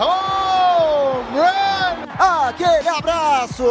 Home run! Aquele abraço.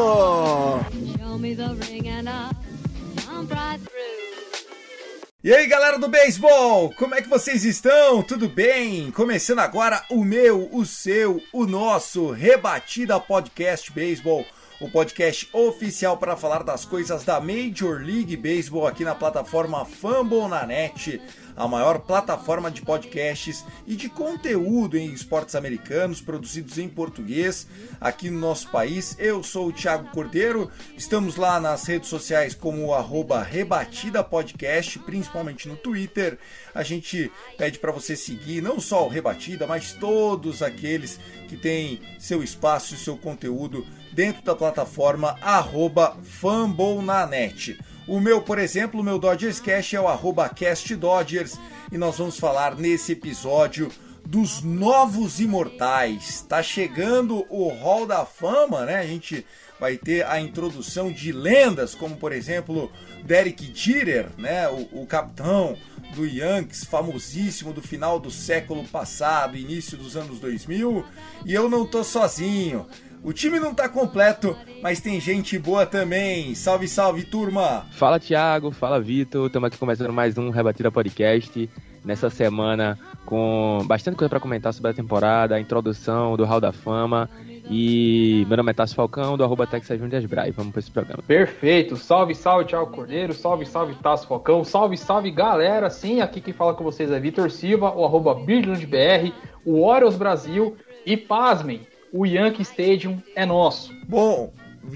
E aí galera do beisebol, como é que vocês estão? Tudo bem? Começando agora o meu, o seu, o nosso Rebatida Podcast Beisebol, o podcast oficial para falar das coisas da Major League Baseball aqui na plataforma Fumble na Net, a maior plataforma de podcasts e de conteúdo em esportes americanos produzidos em português aqui no nosso país. Eu sou o Thiago Cordeiro, estamos lá nas redes sociais como arroba Rebatida Podcast, principalmente no Twitter. A gente pede para você seguir não só o Rebatida, mas todos aqueles que têm seu espaço e seu conteúdo dentro da plataforma arroba FumbleNanet. O meu, por exemplo, o meu Dodgers Cast é o arroba Cast Dodgers e nós vamos falar nesse episódio dos novos imortais. Tá chegando o Hall da Fama, né? A gente vai ter a introdução de lendas, como por exemplo Derek Jeter, né? O, o capitão do Yankees, famosíssimo do final do século passado, início dos anos 2000. E eu não tô sozinho. O time não tá completo, mas tem gente boa também. Salve, salve, turma! Fala Thiago, fala Vitor, estamos aqui começando mais um Rebatida Podcast. Nessa semana com bastante coisa para comentar sobre a temporada, a introdução do Hall da Fama. E meu nome é Tassi Falcão, do arroba Texas Brai. Vamos para esse programa. Perfeito, salve, salve, Thiago Cordeiro, salve, salve, Tasso Falcão, salve, salve, galera, sim, aqui quem fala com vocês é Vitor Silva, o arroba BR, o Orioles Brasil, e pasmem, o Yankee Stadium é nosso. Bom,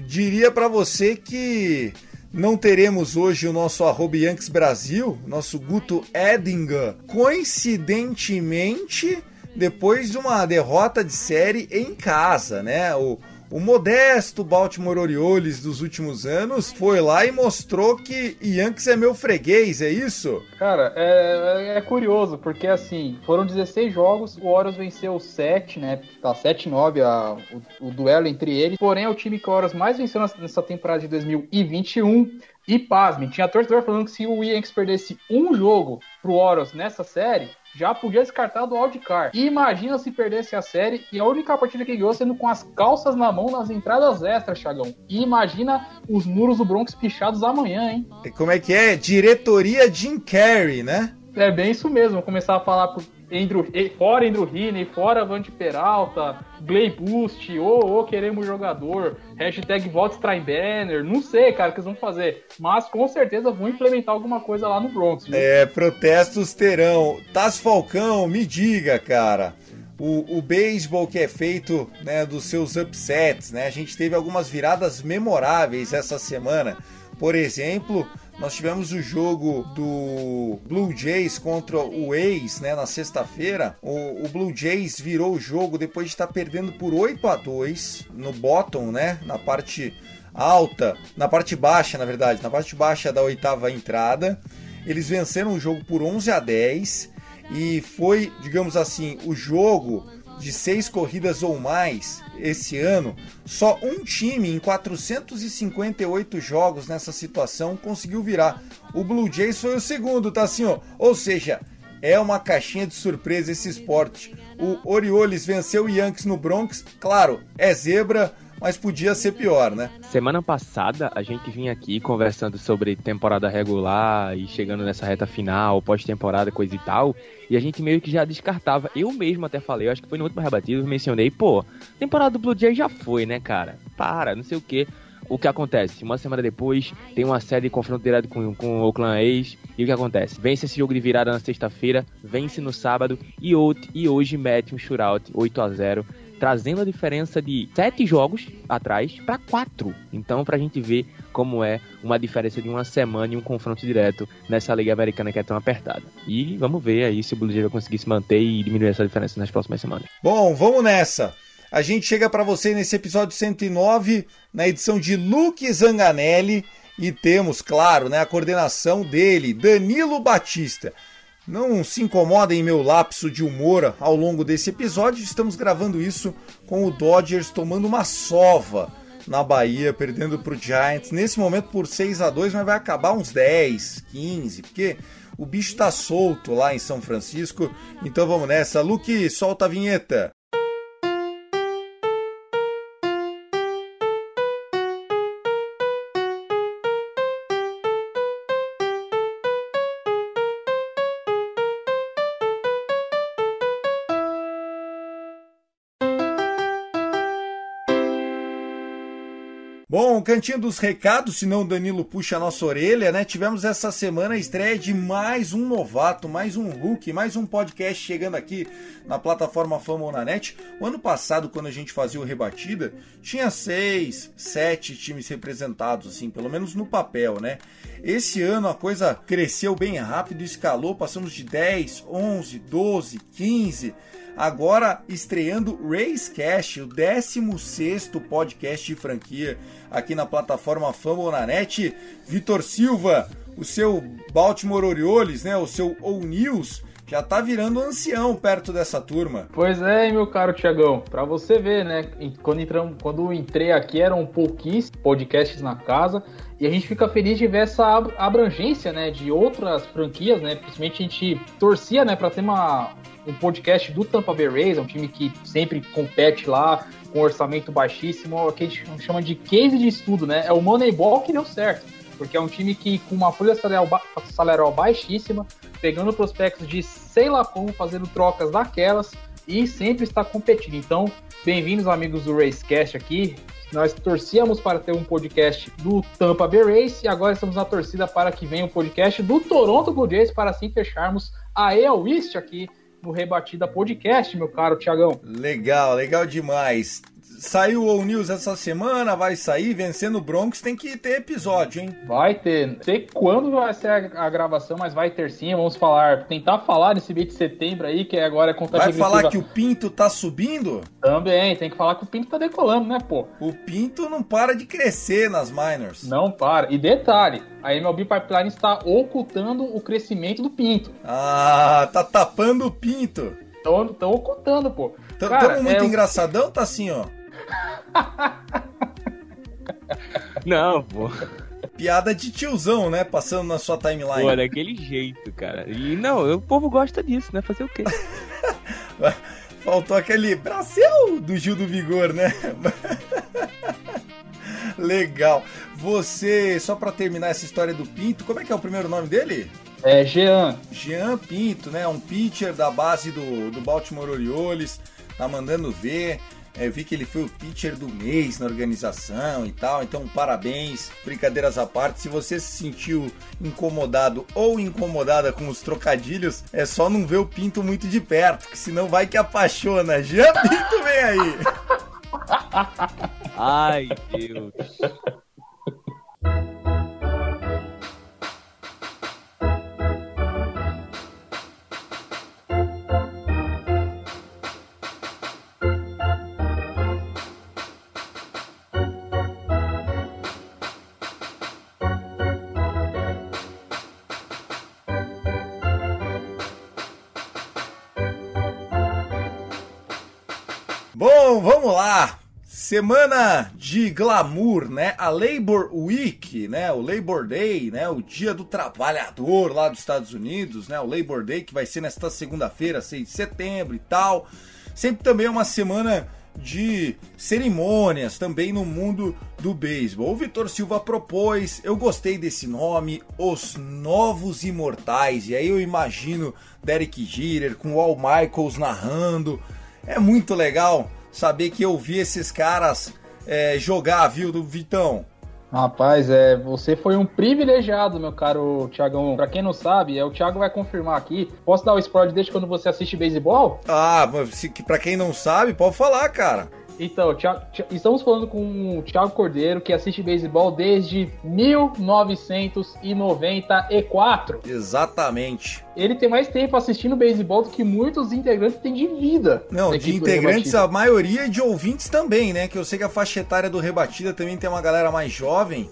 diria para você que não teremos hoje o nosso arroba Yankees Brasil, nosso Guto Edinger, coincidentemente depois de uma derrota de série em casa, né? O, o modesto Baltimore Orioles dos últimos anos foi lá e mostrou que Yankees é meu freguês, é isso? Cara, é, é curioso, porque assim, foram 16 jogos, o Orioles venceu 7, né? Tá 7-9 a- o, o duelo entre eles. Porém, é o time que o Orioles mais venceu nessa- temporada de 2021. E pasmem, tinha torcedor falando que se o Yankees perdesse um jogo pro Orioles nessa série, já podia descartar do wildcard. E imagina se perdesse a série e a única partida que ganhou sendo com as calças na mão nas entradas extras, Chagão. E imagina os muros do Bronx pichados amanhã, hein? Como é que é? Diretoria Jim Carrey, né? É bem isso mesmo, vou começar a falar pro Andrew, fora Andrew Heaney, fora Vante Peralta, Gley Boost, ô, ô, queremos jogador, hashtag vote Steinbrenner, não sei, cara, o que eles vão fazer, mas com certeza vão implementar alguma coisa lá no Bronx, viu? É, protestos terão. Taz Falcão, me diga, cara. O, o beisebol que é feito né, dos seus upsets, né? A gente teve algumas viradas memoráveis essa semana. Por exemplo, nós tivemos o jogo do Blue Jays contra o Ace, né, na sexta-feira. O, o Blue Jays virou o jogo depois de estar perdendo por 8 a 2 no bottom, né, na parte alta, na parte baixa, na verdade, na parte baixa da oitava entrada. Eles venceram o jogo por 11 a 10 e foi, digamos assim, o jogo de seis corridas ou mais esse ano, só um time em 458 jogos nessa situação conseguiu virar. O Blue Jays foi o segundo, tá assim, ó. Ou seja, é uma caixinha de surpresa esse esporte. O Orioles venceu o Yankees no Bronx, claro, é zebra, mas podia ser pior, né? Semana passada a gente vinha aqui conversando sobre temporada regular e chegando nessa reta final, pós-temporada, coisa e tal. E a gente meio que já descartava. Eu mesmo até falei, acho que foi no último rebatido, mencionei, pô, temporada do Blue Jays já foi, né, cara? Para, não sei o que. O que acontece? Uma semana depois, tem uma série de confronto direto com, com o Oakland A's. E o que acontece? Vence esse jogo de virada na sexta-feira, vence no sábado e, out, e hoje mete um shootout 8 a 0 trazendo a diferença de sete jogos atrás para quatro. Então, para a gente ver como é uma diferença de uma semana e um confronto direto nessa Liga Americana que é tão apertada. E vamos ver aí se o Blue vai conseguir se manter e diminuir essa diferença nas próximas semanas. Bom, vamos nessa. A gente chega para você nesse episódio 109, na edição de Luke Zanganelli, e temos, claro, né, a coordenação dele, Danilo Batista. Não se incomodem em meu lapso de humor ao longo desse episódio, estamos gravando isso com o Dodgers tomando uma sova na Bahia, perdendo para o Giants, nesse momento por 6 a 2 mas vai acabar uns 10, 15, porque o bicho está solto lá em São Francisco. Então vamos nessa. Luke, solta a vinheta. Cantinho dos recados, senão o Danilo puxa a nossa orelha, né? Tivemos essa semana a estreia de mais um novato, mais um Hulk, mais um podcast chegando aqui na plataforma Fama na Net. O ano passado, quando a gente fazia o Rebatida, tinha seis, sete times representados, assim, pelo menos no papel, né? Esse ano a coisa cresceu bem rápido, escalou, passamos de 10, 11, 12, 15 agora estreando Racecast, o 16 podcast de franquia aqui na plataforma Fama na net. Vitor Silva, o seu Baltimore Orioles, né, o seu O News, já tá virando ancião perto dessa turma. Pois é, meu caro Tiagão, para você ver, né, quando, entramos, quando entrei aqui eram pouquíssimos podcasts na casa, e a gente fica feliz de ver essa abrangência, né, de outras franquias, né, principalmente a gente torcia, né, para ter uma, um podcast do Tampa Bay Rays, é um time que sempre compete lá, com orçamento baixíssimo, que a gente chama de case de estudo, né? É o Moneyball que deu certo, porque é um time que com uma folha salarial, ba salarial baixíssima, pegando prospectos de sei lá como, fazendo trocas daquelas e sempre está competindo. Então, bem-vindos amigos do Racecast aqui. Nós torcíamos para ter um podcast do Tampa Bay Rays e agora estamos na torcida para que venha o um podcast do Toronto Blue Jays para assim fecharmos a EL East aqui no Rebatida Podcast, meu caro Tiagão. Legal, legal demais. Saiu o News essa semana, vai sair, vencendo o Broncos, tem que ter episódio, hein? Vai ter. Não sei quando vai ser a, a, gravação, mas vai ter sim. Vamos falar, tentar falar desse mês de setembro aí, que agora é conta Vai falar que o Pinto tá subindo? Também, tem que falar que o Pinto tá decolando, né, pô? O Pinto não para de crescer nas minors. Não para. E detalhe, a MLB Pipeline está ocultando o crescimento do Pinto. Ah, tá tapando o Pinto. Estão ocultando, pô. Tamo muito é... engraçadão, tá assim, ó. Não, pô. Piada de tiozão, né? Passando na sua timeline. Pô, daquele jeito, cara. E não, o povo gosta disso, né? Fazer o quê? Faltou aquele brasil do Gil do Vigor, né? Legal. Você, só para terminar essa história do Pinto, como é que é o primeiro nome dele? É Jean. Jean Pinto, né? Um pitcher da base do, do Baltimore Orioles. Tá mandando ver. É, vi que ele foi o pitcher do mês na organização e tal, então parabéns, brincadeiras à parte. Se você se sentiu incomodado ou incomodada com os trocadilhos, é só não ver o Pinto muito de perto, que senão vai que apaixona. Já Pinto vem aí! Ai, Deus. Semana de glamour, né? A Labor Week, né? O Labor Day, né? O Dia do Trabalhador lá dos Estados Unidos, né? O Labor Day que vai ser nesta segunda-feira, 6 de setembro e tal. Sempre também é uma semana de cerimônias também no mundo do beisebol. O Vitor Silva propôs, eu gostei desse nome, Os Novos Imortais. E aí eu imagino Derek Jeter com Al Michaels narrando. É muito legal saber que eu vi esses caras é, jogar, viu, do Vitão? Rapaz, é, você foi um privilegiado, meu caro Thiagão. Pra quem não sabe, é, o Thiago vai confirmar aqui. Posso dar o spoiler desde quando você assiste beisebol? Ah, se, pra quem não sabe, pode falar, cara. Então, Thiago, estamos falando com o Thiago Cordeiro, que assiste beisebol desde 1994. Exatamente. Ele tem mais tempo assistindo beisebol do que muitos integrantes têm de vida. Não, de integrantes, a maioria de ouvintes também, né? Que eu sei que a faixa etária do Rebatida também tem uma galera mais jovem.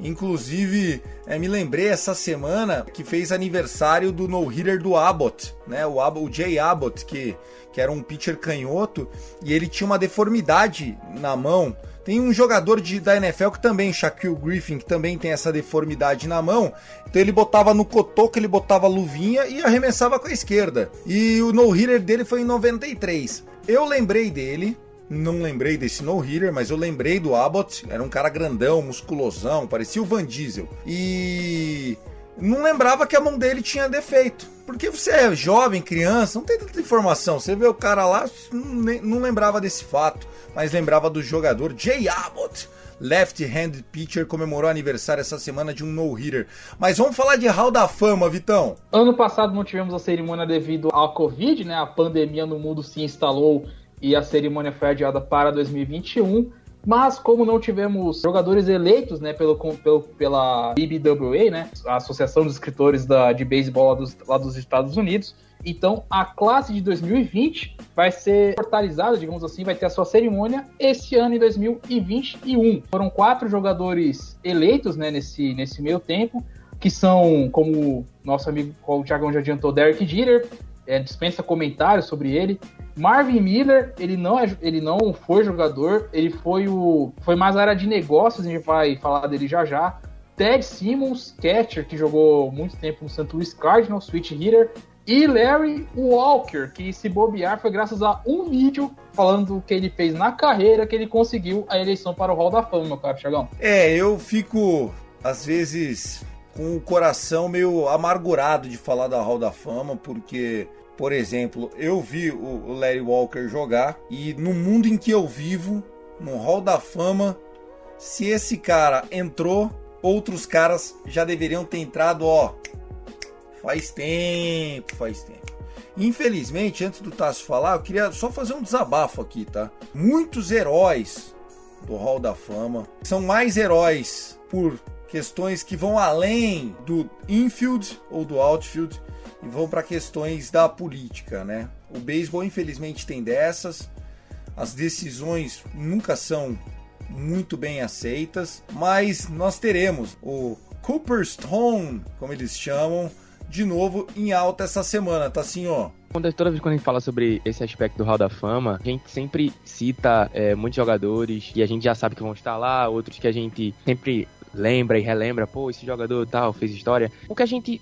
Inclusive, é, me lembrei essa semana que fez aniversário do no-hitter do Abbott, né? O, Abbott, o Jay Abbott, que, que era um pitcher canhoto, e ele tinha uma deformidade na mão. Tem um jogador de, da NFL que também, Shaquille Griffin, que também tem essa deformidade na mão. Então ele botava no cotoco, ele botava luvinha e arremessava com a esquerda. E o no-hitter dele foi em 93. Eu lembrei dele, não lembrei desse no-hitter, mas eu lembrei do Abbott. Era um cara grandão, musculosão, parecia o Van Diesel. E não lembrava que a mão dele tinha defeito. Porque você é jovem, criança, não tem tanta informação. Você vê o cara lá, não lembrava desse fato, mas lembrava do jogador Jay Abbott. Left-handed pitcher comemorou aniversário essa semana de um no-hitter. Mas vamos falar de Hall da Fama, Vitão. Ano passado não tivemos a cerimônia devido à Covid, né? A pandemia no mundo se instalou e a cerimônia foi adiada para 2021. Mas como não tivemos jogadores eleitos, né, pelo, pelo, pela BBWA, né, a Associação dos Escritores da, de Beisebol lá dos, lá dos Estados Unidos, então a classe de 2020 vai ser portalizada, digamos assim, vai ter a sua cerimônia esse ano em 2021. Foram quatro jogadores eleitos, né, nesse, nesse meio tempo, que são, como nosso amigo o Thiagão já adiantou, Derek Jeter, é, dispensa comentários sobre ele. Marvin Miller, ele não, é, ele não foi jogador, ele foi o foi mais área de negócios, a gente vai falar dele já já. Ted Simmons, catcher, que jogou muito tempo no St. Louis Cardinals, switch hitter. E Larry Walker, que se bobear foi graças a um vídeo falando o que ele fez na carreira que ele conseguiu a eleição para o Hall da Fama, meu caro Chagão. É, eu fico, às vezes, com o coração meio amargurado de falar da Hall da Fama, porque por exemplo, eu vi o Larry Walker jogar e no mundo em que eu vivo, no Hall da Fama, se esse cara entrou, outros caras já deveriam ter entrado, ó. Faz tempo, faz tempo. Infelizmente, antes do Tasso falar, eu queria só fazer um desabafo aqui, tá? Muitos heróis do Hall da Fama são mais heróis por questões que vão além do infield ou do outfield e vão para questões da política, né? O beisebol infelizmente tem dessas. As decisões nunca são muito bem aceitas, mas nós teremos o Cooperstone, como eles chamam, de novo em alta essa semana, tá assim, ó. Toda vez que a gente fala sobre esse aspecto do Hall da Fama, a gente sempre cita é, muitos jogadores e a gente já sabe que vão estar lá, outros que a gente sempre lembra e relembra, pô, esse jogador tal fez história. O que a gente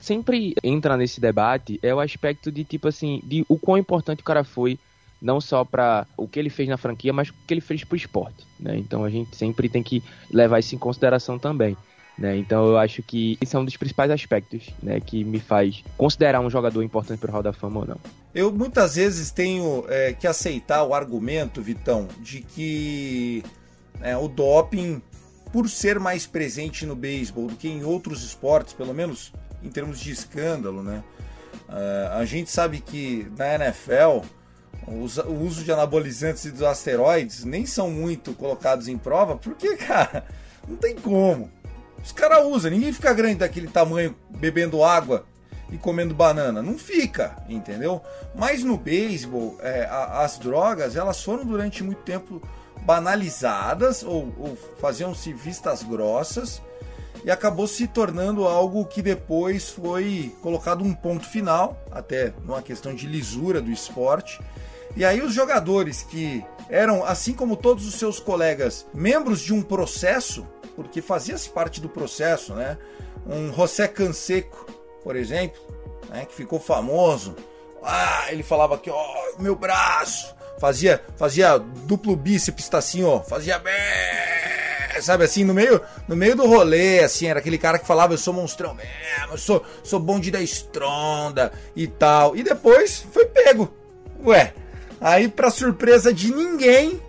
sempre entra nesse debate é o aspecto de tipo assim, de o quão importante o cara foi não só para o que ele fez na franquia, mas o que ele fez pro esporte, né? Então a gente sempre tem que levar isso em consideração também. Né? Então eu acho que esse é um dos principais aspectos né, que me faz considerar um jogador importante para o Hall da Fama ou não. Eu muitas vezes tenho é, que aceitar o argumento, Vitão, de que é, o doping, por ser mais presente no beisebol do que em outros esportes, pelo menos em termos de escândalo, né? Uh, a gente sabe que na NFL o uso de anabolizantes e dos asteroides nem são muito colocados em prova, porque, cara, não tem como. Os caras usam, ninguém fica grande daquele tamanho bebendo água e comendo banana. Não fica, entendeu? Mas no beisebol, é, as drogas elas foram durante muito tempo banalizadas ou, ou faziam-se vistas grossas e acabou se tornando algo que depois foi colocado um ponto final, até numa questão de lisura do esporte. E aí os jogadores que eram, assim como todos os seus colegas, membros de um processo, porque fazia-se parte do processo, né? Um José Canseco, por exemplo, né? que ficou famoso. Ah, ele falava que, ó, oh, meu braço, fazia, fazia duplo bíceps, tá assim, ó, fazia bem sabe assim, no meio, no meio do rolê, assim, era aquele cara que falava, eu sou monstrão mesmo, eu sou, sou bonde da estronda e tal. E depois foi pego. Ué, aí pra surpresa de ninguém,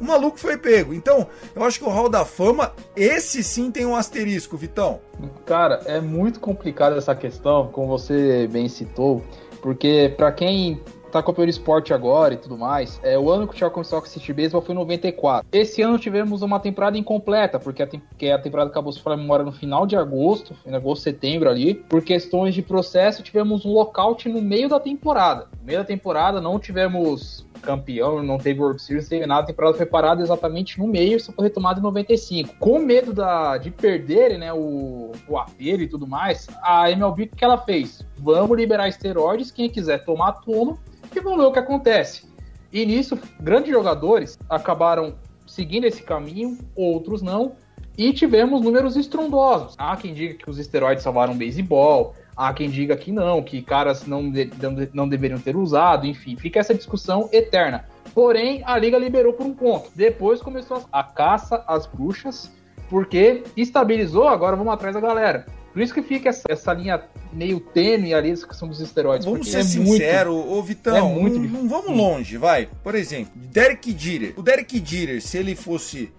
O maluco foi pego. Então, eu acho que o Hall da Fama, esse sim tem um asterisco, Vitão. Cara, é muito complicada essa questão, como você bem citou, porque para quem tá acompanhando esporte agora e tudo mais, é, o ano que o Thiago começou a assistir beisebol foi em 94. Esse ano tivemos uma temporada incompleta, porque a, que a temporada acabou se memória no final de agosto, em agosto, setembro ali, por questões de processo, tivemos um lockout no meio da temporada. No meio da temporada não tivemos campeão, não teve World Series, não teve nada, a temporada foi parada exatamente no meio, só foi retomada em 95. Com medo da, de perderem né, o, o apelo e tudo mais, a MLB o que ela fez? Vamos liberar esteroides, quem quiser tomar, toma, e vamos ver o que acontece. E nisso, grandes jogadores acabaram seguindo esse caminho, outros não, e tivemos números estrondosos. Há quem diga que os esteroides salvaram o beisebol, há quem diga que não, que caras não, de, não deveriam ter usado, enfim, fica essa discussão eterna. Porém, a liga liberou por um ponto. Depois começou a caça às bruxas, porque estabilizou, agora vamos atrás da galera. Por isso que fica essa, essa linha meio tênue ali da questão dos esteroides. Vamos ser é sinceros, ô Vitão, é muito não, não vamos longe, vai. Por exemplo, Derek Jeter. O Derek Jeter, se ele fosse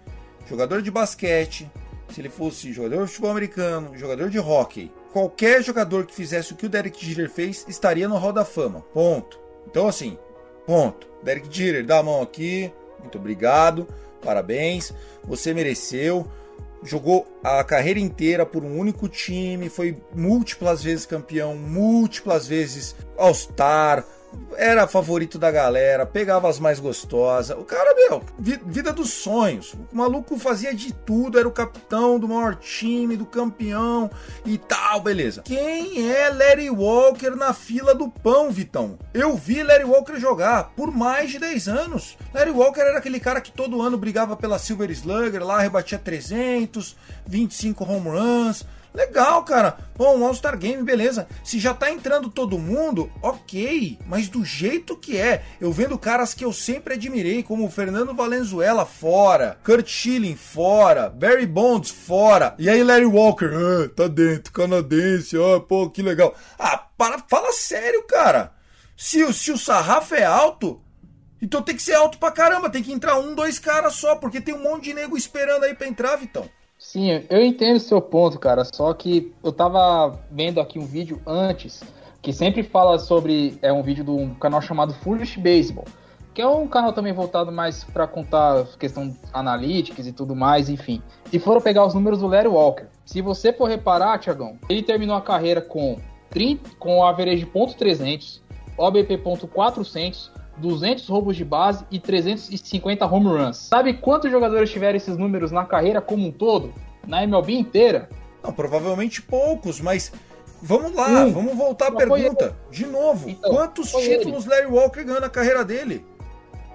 jogador de basquete, se ele fosse jogador de futebol americano, jogador de hockey, qualquer jogador que fizesse o que o Derek Jeter fez estaria no Hall da Fama. Ponto. Então, assim, ponto. Derek Jeter, dá a mão aqui. Muito obrigado. Parabéns. Você mereceu jogou a carreira inteira por um único time, foi múltiplas vezes campeão, múltiplas vezes All-Star, era favorito da galera, pegava as mais gostosas. O cara, meu, vida dos sonhos. O maluco fazia de tudo, era o capitão do maior time, do campeão e tal, beleza. Quem é Larry Walker na fila do pão, Vitão? Eu vi Larry Walker jogar por mais de 10 anos. Larry Walker era aquele cara que todo ano brigava pela Silver Slugger, lá rebatia 300, 25 home runs Legal, cara. Bom, um All-Star Game, beleza. Se já tá entrando todo mundo, ok. Mas do jeito que é, eu vendo caras que eu sempre admirei, como o Fernando Valenzuela fora, Kurt Schilling fora, Barry Bonds fora. E aí Larry Walker, ah, tá dentro, canadense, ah, pô, que legal. Ah, para, fala sério, cara. Se, se o sarrafo é alto, então tem que ser alto pra caramba, tem que entrar um, dois caras só, porque tem um monte de nego esperando aí pra entrar, Vitão. Sim, eu entendo o seu ponto, cara. Só que eu tava vendo aqui um vídeo antes que sempre fala sobre. É um vídeo de um canal chamado Foolish Baseball. Que é um canal também voltado mais para contar questão analíticas e tudo mais, enfim. E foram pegar os números do Larry Walker. Se você for reparar, Tiagão, ele terminou a carreira com 30, com average ponto .300, OBP ponto .400, 200 roubos de base e 350 home runs. Sabe quantos jogadores tiveram esses números na carreira como um todo? Na MLB inteira? Não, provavelmente poucos, mas vamos lá, hum, vamos voltar à pergunta. De novo, então, quantos títulos ele. Larry Walker ganhou na carreira dele?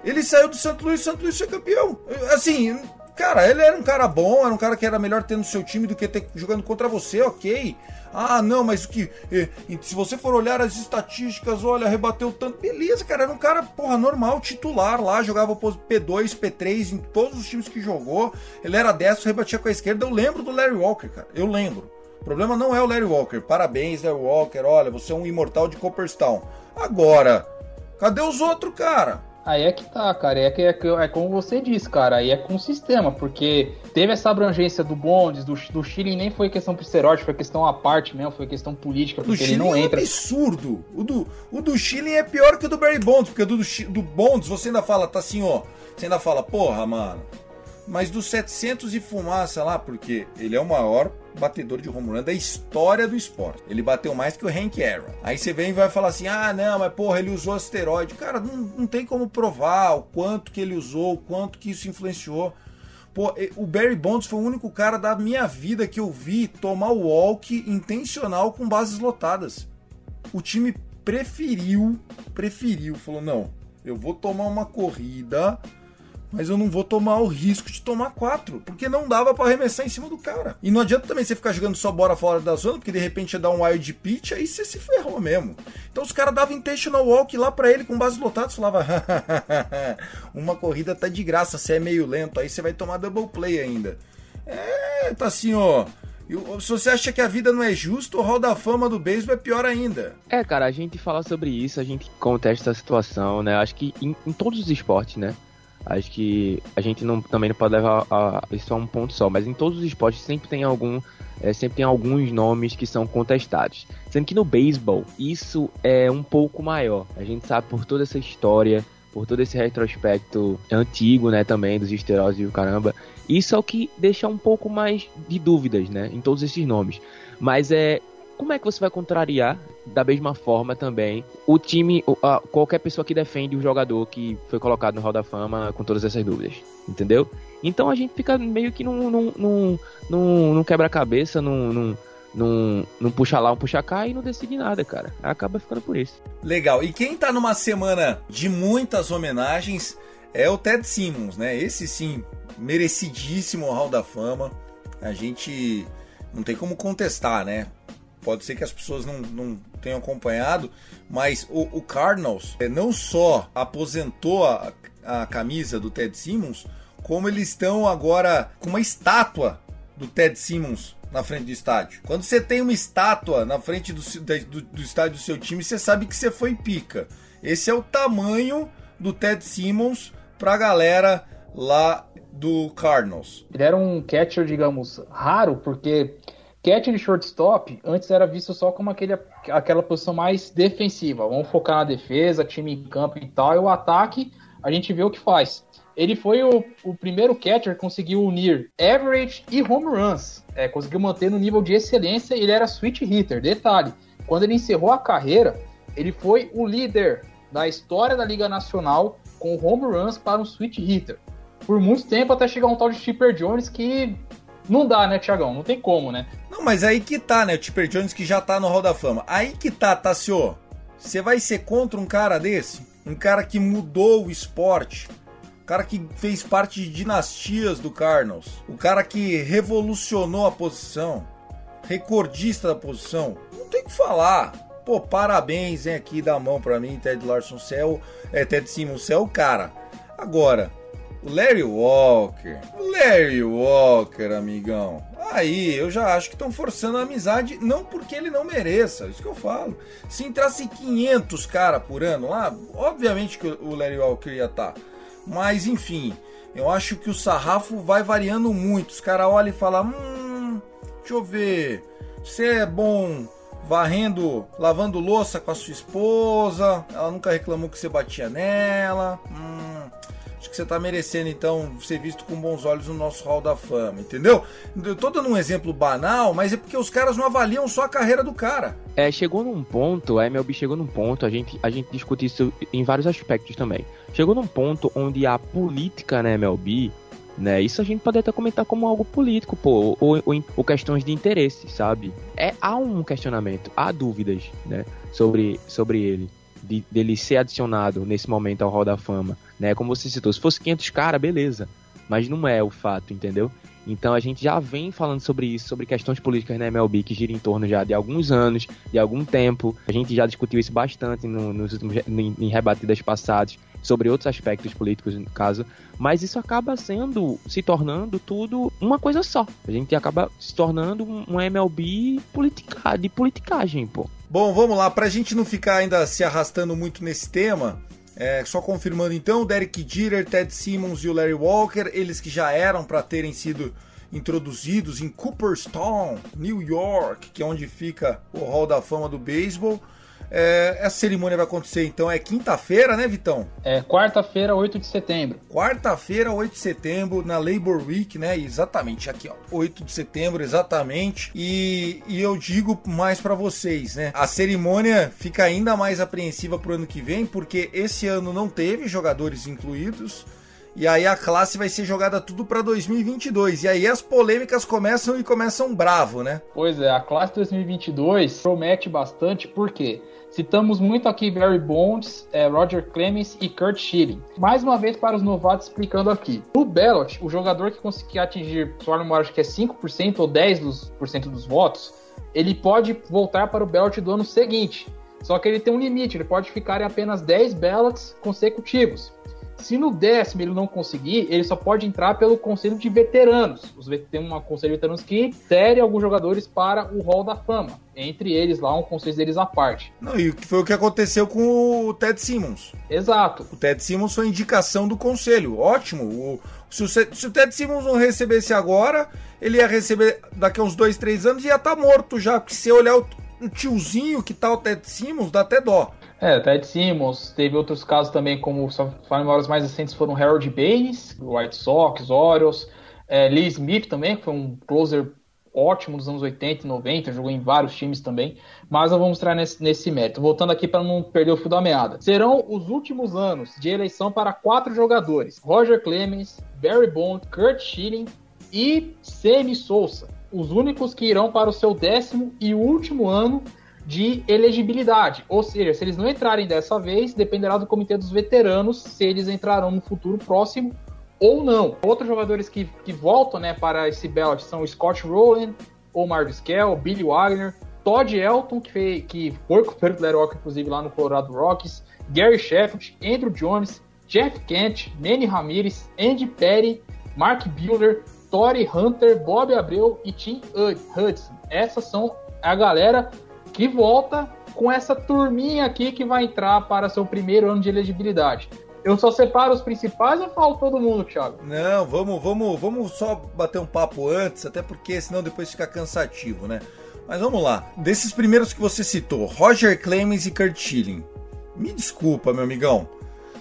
Ele saiu do Santo Luís, Santo Luís foi campeão. Assim, cara, ele era um cara bom, era um cara que era melhor tendo seu time do que ter jogando contra você, ok. Ah, não, mas o que. Eh, se você for olhar as estatísticas, olha, rebateu tanto. Beleza, cara, era um cara, porra, normal, titular lá, jogava P2, P3 em todos os times que jogou. Ele era destro, rebatia com a esquerda. Eu lembro do Larry Walker, cara. Eu lembro. O problema não é o Larry Walker. Parabéns, Larry Walker. Olha, você é um imortal de Copperstown. Agora, cadê os outros, cara? Aí é que tá, cara. É, que, é, é como você disse, cara. Aí é com o sistema, porque teve essa abrangência do Bondes, do, do Chile nem foi questão pro esteroide, foi questão à parte mesmo, foi questão política, porque do ele não entra. É um absurdo. O do, o do Chile é pior que o do Barry Bonds, porque do, do Bonds você ainda fala, tá assim, ó. Você ainda fala, porra, mano. Mas dos 700 e fumaça lá, porque ele é o maior batedor de home run da história do esporte. Ele bateu mais que o Hank Aaron. Aí você vem e vai falar assim: ah, não, mas porra, ele usou asteroide. Cara, não, não tem como provar o quanto que ele usou, o quanto que isso influenciou. Pô, o Barry Bonds foi o único cara da minha vida que eu vi tomar o walk intencional com bases lotadas. O time preferiu, preferiu, falou: não, eu vou tomar uma corrida mas eu não vou tomar o risco de tomar quatro, porque não dava para arremessar em cima do cara. E não adianta também você ficar jogando só bola fora da zona, porque de repente ia dar um wild pitch, aí você se ferrou mesmo. Então os caras davam intentional walk lá para ele com base lotada, falava, uma corrida tá de graça, você é meio lento, aí você vai tomar double play ainda. É, tá assim, ó. Se você acha que a vida não é justa, o Hall da Fama do beisebol é pior ainda. É, cara, a gente fala sobre isso, a gente contesta a situação, né? Acho que em, em todos os esportes, né? Acho que a gente não, também não pode levar a, a, isso a um ponto só, mas em todos os esportes sempre tem algum é, sempre tem alguns nomes que são contestados. Sendo que no beisebol isso é um pouco maior. A gente sabe por toda essa história, por todo esse retrospecto antigo, né, também dos esteroides e o caramba. Isso é o que deixa um pouco mais de dúvidas, né, em todos esses nomes. Mas é como é que você vai contrariar da mesma forma também o time, qualquer pessoa que defende o jogador que foi colocado no Hall da Fama com todas essas dúvidas, entendeu? Então a gente fica meio que num, num, num, num, quebra-cabeça, num, num, num, num puxa lá, um puxa cá e não decide nada, cara. Acaba ficando por isso. Legal. E quem tá numa semana de muitas homenagens é o Ted Simmons, né? Esse sim, merecidíssimo Hall da Fama. A gente não tem como contestar, né? Pode ser que as pessoas não, não tenham acompanhado, mas o, o Cardinals é, não só aposentou a, a camisa do Ted Simmons, como eles estão agora com uma estátua do Ted Simmons na frente do estádio. Quando você tem uma estátua na frente do, do, do estádio do seu time, você sabe que você foi pica. Esse é o tamanho do Ted Simmons para a galera lá do Cardinals. Ele era um catcher, digamos, raro, porque Catcher e shortstop antes era visto só como aquele, aquela posição mais defensiva. Vamos focar na defesa, time em campo e tal. E o ataque, a gente vê o que faz. Ele foi o, o primeiro catcher que conseguiu unir average e home runs. É, conseguiu manter no nível de excelência. Ele era switch hitter. Detalhe: quando ele encerrou a carreira, ele foi o líder da história da Liga Nacional com home runs para um switch hitter. Por muito tempo, até chegar um tal de Chipper Jones que não dá, né, Tiagão? Não tem como, né? Não, mas aí que tá, né? O Tipper Jones que já tá no Hall da Fama. Aí que tá, Tassio. Você vai ser contra um cara desse? Um cara que mudou o esporte. Um cara que fez parte de dinastias do Cardinals. O cara que revolucionou a posição. Recordista da posição. Não tem o que falar. Pô, parabéns, hein, aqui da mão pra mim, Ted Larson Cell. É, Ted Simmons Cell, cara. Agora, o Larry Walker. Larry Walker, amigão. Aí eu já acho que estão forçando a amizade, não porque ele não mereça, isso que eu falo. Se entrasse 500 cara por ano lá, obviamente que o Larry Walker ia estar. Tá. Mas enfim, eu acho que o sarrafo vai variando muito. Os caras olham e falam: hum, deixa eu ver, você é bom varrendo, lavando louça com a sua esposa, ela nunca reclamou que você batia nela. Hum, Acho que você tá merecendo, então, ser visto com bons olhos no nosso Hall da Fama, entendeu? Eu tô dando um exemplo banal, mas é porque os caras não avaliam só a carreira do cara. É, chegou num ponto, a MLB chegou num ponto, a gente, a gente discute isso em vários aspectos também. Chegou num ponto onde a política na MLB né? Isso a gente pode até comentar como algo político, pô, ou, ou, ou, questões de interesse, sabe? É, há um questionamento, há dúvidas, né, sobre, sobre ele de, dele ser adicionado nesse momento ao Hall da Fama, né? Como você citou, se fosse 500 cara, beleza, mas não é o fato, entendeu? Então a gente já vem falando sobre isso, sobre questões políticas na MLB que gira em torno já de alguns anos, de algum tempo. A gente já discutiu isso bastante no, nos últimos, em, em rebatidas passadas sobre outros aspectos políticos no caso, mas isso acaba sendo, se tornando tudo uma coisa só. A gente acaba se tornando um MLB politica, de politicagem, pô. Bom, vamos lá, para a gente não ficar ainda se arrastando muito nesse tema, é, só confirmando então, Derek Jeter, Ted Simmons e o Larry Walker, eles que já eram para terem sido introduzidos em Cooperstown, New York, que é onde fica o Hall da Fama do beisebol. É, essa cerimônia vai acontecer então é quinta-feira, né, Vitão? É quarta-feira, 8 de setembro. Quarta-feira, 8 de setembro, na Labor Week, né? Exatamente, aqui, ó. 8 de setembro, exatamente. E, e eu digo mais para vocês, né? A cerimônia fica ainda mais apreensiva pro ano que vem, porque esse ano não teve jogadores incluídos. E aí a classe vai ser jogada tudo para 2022. E aí as polêmicas começam e começam bravo, né? Pois é, a classe 2022 promete bastante, porque Citamos muito aqui Barry Bonds, é, Roger Clemens e Kurt Schilling. Mais uma vez para os novatos explicando aqui. No ballot, o jogador que conseguir atingir, sua memória acho que é 5% ou 10% dos, por cento dos votos, ele pode voltar para o ballot do ano seguinte. Só que ele tem um limite, ele pode ficar em apenas 10 ballots consecutivos. Se no décimo ele não conseguir, ele só pode entrar pelo conselho de veteranos. Os vet- tem um conselho de veteranos que insere alguns jogadores para o Hall da Fama. Entre eles lá, um conselho deles à parte. Não, e que foi o que aconteceu com o Ted Simmons. Exato. O Ted Simmons foi indicação do conselho. Ótimo. O- se, o, Se- o Ted Simmons não recebesse agora, ele ia receber daqui a uns dois, três anos e ia estar morto já. Porque se olhar o, o tiozinho que tá o Ted Simmons, dá até dó. É, Ted Simmons, teve outros casos também, como só memórias mais recentes foram Harold Baines, White Sox, Orioles, é, Lee Smith também, que foi um closer ótimo dos anos 80 e 90, jogou em vários times também, mas não vamos entrar nesse, nesse mérito. Voltando aqui para não perder o fio da meada. Serão os últimos anos de eleição para quatro jogadores: Roger Clemens, Barry Bond, Kurt Schilling e Sammy Souza. Os únicos que irão para o seu décimo e último ano de elegibilidade. Ou seja, se eles não entrarem dessa vez, dependerá do comitê dos veteranos se eles entrarão no futuro próximo ou não. Outros jogadores que, que voltam né, para esse belt são Scott Rowland, Omar Vizquel, Billy Wagner, Todd Elton, que, fez, que foi com o Larry inclusive, lá no Colorado Rockies, Gary Sheffield, Andrew Jones, Jeff Kent, Manny Ramirez, Andy Perry, Mark Buehler, Tory Hunter, Bob Abreu e Tim Hudson. Essas são a galera que volta com essa turminha aqui que vai entrar para seu primeiro ano de elegibilidade. Eu só separo os principais ou falo todo mundo, Thiago? Não, vamos, vamos, vamos só bater um papo antes, até porque senão depois fica cansativo, né? Mas vamos lá. Desses primeiros que você citou, Roger Clemens e Kurt Schilling. Me desculpa, meu amigão.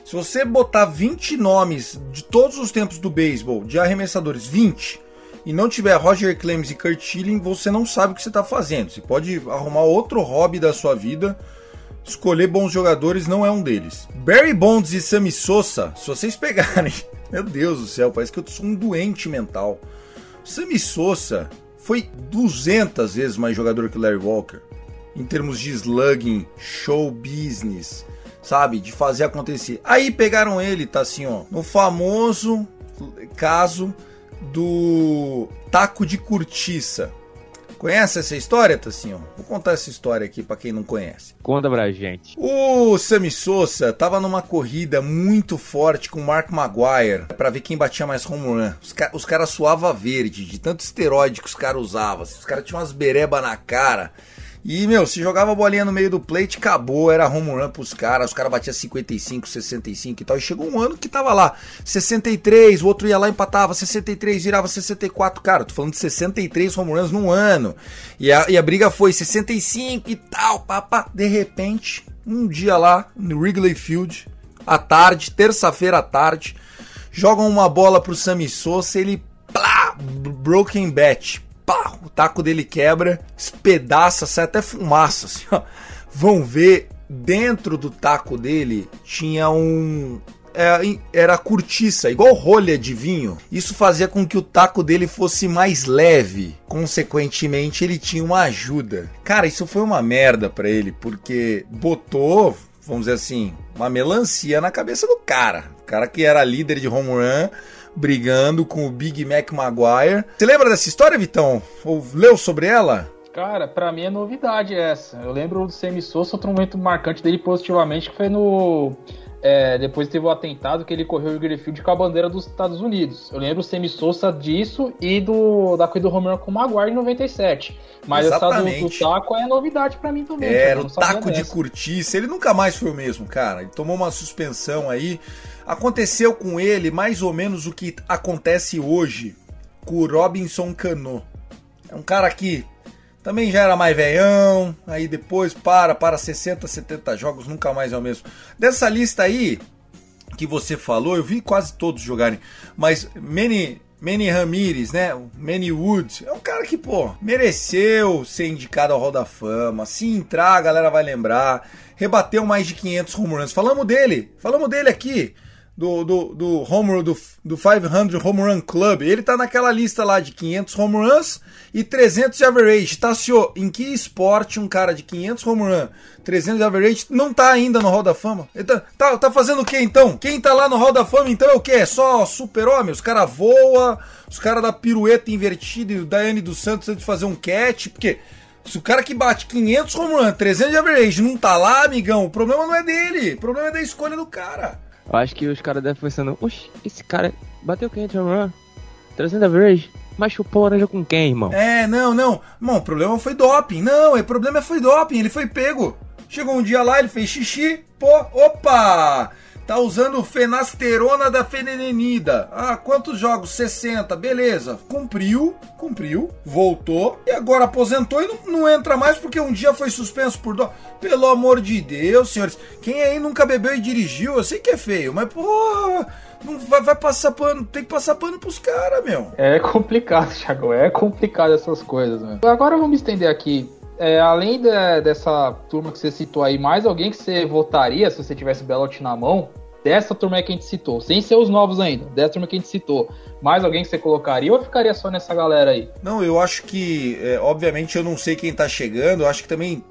Se você botar 20 nomes de todos os tempos do beisebol, de arremessadores, 20, e não tiver Roger Clemens e Kurt Schilling, você não sabe o que você está fazendo. Você pode arrumar outro hobby da sua vida. Escolher bons jogadores não é um deles. Barry Bonds e Sammy Sosa, se vocês pegarem, meu Deus do céu, parece que eu sou um doente mental. Sammy Sosa foi 200 vezes mais jogador que Larry Walker em termos de slugging, show business, sabe, de fazer acontecer. Aí pegaram ele, tá assim, ó, no famoso caso do taco de cortiça. Conhece essa história, Tassinho? Vou contar essa história aqui para quem não conhece. Conta pra gente. O Sammy Sosa tava numa corrida muito forte com o Mark Maguire para ver quem batia mais home run. Os, ca os caras suava verde, de tanto esteroide que os caras usavam. Os caras tinham umas bereba na cara. E, meu, se jogava a bolinha no meio do plate, acabou, era home run pros caras, os caras batiam 55, 65 e tal. E chegou um ano que tava lá, 63, o outro ia lá e empatava, 63, virava 64. Cara, tô falando de 63 home runs num ano. E a, e a briga foi 65 e tal, papá. De repente, um dia lá, no Wrigley Field, à tarde, terça-feira à tarde, jogam uma bola pro Sammy Sosa, ele, plá, broken bat pá, o taco dele quebra, espedaça, sai até fumaça, assim, ó. Vão ver, dentro do taco dele tinha um. é, Era cortiça, igual rolha de vinho. Isso fazia com que o taco dele fosse mais leve. Consequentemente, ele tinha uma ajuda. Cara, isso foi uma merda para ele, porque botou, vamos dizer assim, uma melancia na cabeça do cara. O cara que era líder de home run brigando com o Big Mac Maguire. Você lembra dessa história, Vitão? Ou leu sobre ela? Cara, pra mim é novidade essa. Eu lembro do Sammy Sosa, outro momento marcante dele positivamente, que foi no. É, depois teve o atentado que ele correu o Greenfield com a bandeira dos Estados Unidos. Eu lembro o Sammy Sosa disso e do da corrida do Romero com o Maguire em 97. Mas Exatamente. essa do, do taco é novidade pra mim também. Era cara, o taco de cortiça. Ele nunca mais foi o mesmo, cara. Ele tomou uma suspensão aí. Aconteceu com ele mais ou menos o que acontece hoje com o Robinson Cano. É um cara que também já era mais veião, aí depois para, para 60, 70 jogos, nunca mais é o mesmo. Dessa lista aí que você falou, eu vi quase todos jogarem, mas Manny, Manny Ramirez, né? Manny Woods, é um cara que, pô, mereceu ser indicado ao Hall da Fama. Se entrar, a galera vai lembrar. Rebateu mais de 500 home runs. Falamos dele, falamos dele aqui do, do, do home do, do 500 Home Run Club. Ele tá naquela lista lá de 500 home runs e 300 de average. Tá, senhor, em que esporte um cara de 500 home run, 300 de average não tá ainda no Hall da Fama? Ele tá, tá, tá fazendo o que então? Quem tá lá no Hall da Fama então é o que? É só super-homem? Os caras voam, os caras da pirueta invertida e o Daiane dos Santos antes de fazer um catch, porque... Se o cara que bate 500 home run, 300 de average não tá lá, amigão, o problema não é dele, o problema é da escolha do cara. Eu acho que os caras devem pensando, oxe, esse cara bateu quente, run, 300 average, mas chupou laranja com quem, irmão? É, não, não. Bom, o problema foi doping. Não, o problema foi doping, ele foi pego. Chegou um dia lá, ele fez xixi, pô, opa! Tá usando fenasterona da fenenida. Ah, quantos jogos? 60, beleza. Cumpriu, cumpriu, voltou e agora aposentou e não, não entra mais porque um dia foi suspenso por dó. Pelo amor de Deus, senhores. Quem aí nunca bebeu e dirigiu? Eu sei que é feio, mas porra, não vai, vai passar pano, tem que passar pano pros caras, meu. É complicado, Thiago. É complicado essas coisas, meu. Agora vamos estender aqui. É, além de- dessa turma que você citou aí, mais alguém que você votaria se você tivesse o na mão? Dessa turma que a gente citou, sem ser os novos ainda, dessa turma que a gente citou, mais alguém que você colocaria ou ficaria só nessa galera aí? Não, eu acho que, é, obviamente, eu não sei quem tá chegando. Eu acho que também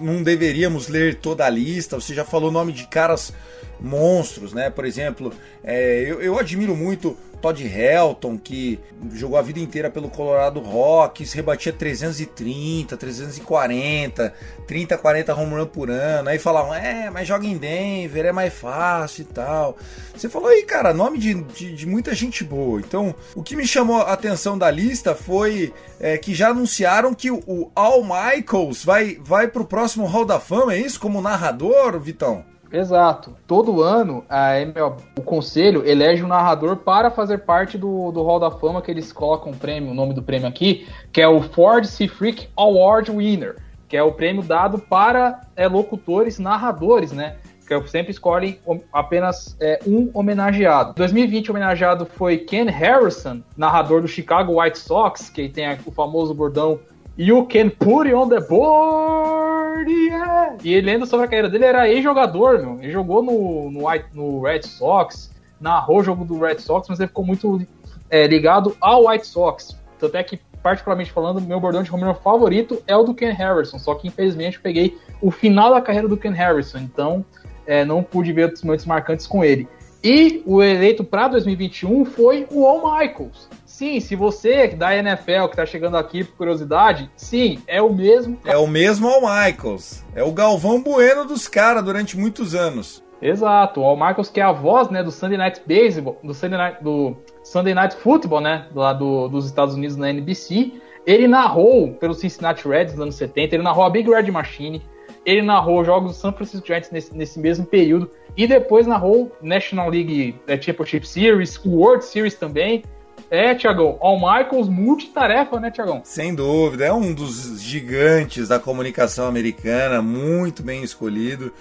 não deveríamos ler toda a lista. Você já falou nome de caras monstros, né? Por exemplo, é, eu, eu admiro muito Todd Helton, que jogou a vida inteira pelo Colorado Rockies, rebatia 330, 340, 30, 40 home run por ano. Aí falavam, é, mas joga em Denver, é mais fácil e tal. Você falou aí, cara, nome de, de, de muita gente boa. Então, o que me chamou a atenção da lista foi é, que já anunciaram que o, o Al Michaels vai, vai pro próximo Hall da Fama, é isso? Como narrador, Vitão? Exato. Todo ano a MLB, o conselho elege um narrador para fazer parte do, do Hall da Fama que eles colocam o prêmio, o nome do prêmio aqui, que é o Ford C. Freak Award Winner, que é o prêmio dado para é, locutores narradores, né? Que sempre escolhem apenas é, um homenageado. 2020 o homenageado foi Ken Harrison, narrador do Chicago White Sox, que tem o famoso bordão You can put it on the board, yeah! E ele lendo sobre a carreira dele, era ex-jogador, meu. Ele jogou no, no, White- no Red Sox, narrou o jogo do Red Sox, mas ele ficou muito é, ligado ao White Sox. Tanto é que, particularmente falando, meu bordão de home favorito é o do Ken Harrison. Só que, infelizmente, eu peguei o final da carreira do Ken Harrison. Então, é, não pude ver os momentos marcantes com ele. E o eleito para 2021 foi o Al Michaels. Sim, se você da NFL que tá chegando aqui por curiosidade, sim, é o mesmo. É o mesmo Al Michaels. É o Galvão Bueno dos caras durante muitos anos. Exato, o Al Michaels que é a voz, né, do Sunday Night Baseball, do Sunday Night, do Sunday Night Football, né, lá do, dos Estados Unidos na NBC. Ele narrou pelo Cincinnati Reds nos anos 70, ele narrou a Big Red Machine, ele narrou jogos do San Francisco Giants nesse, nesse mesmo período e depois narrou National League eh, Championship Series, o World Series também. É, Tiagão, Al Michaels multitarefa, né, Tiagão? Sem dúvida, é um dos gigantes da comunicação americana, muito bem escolhido.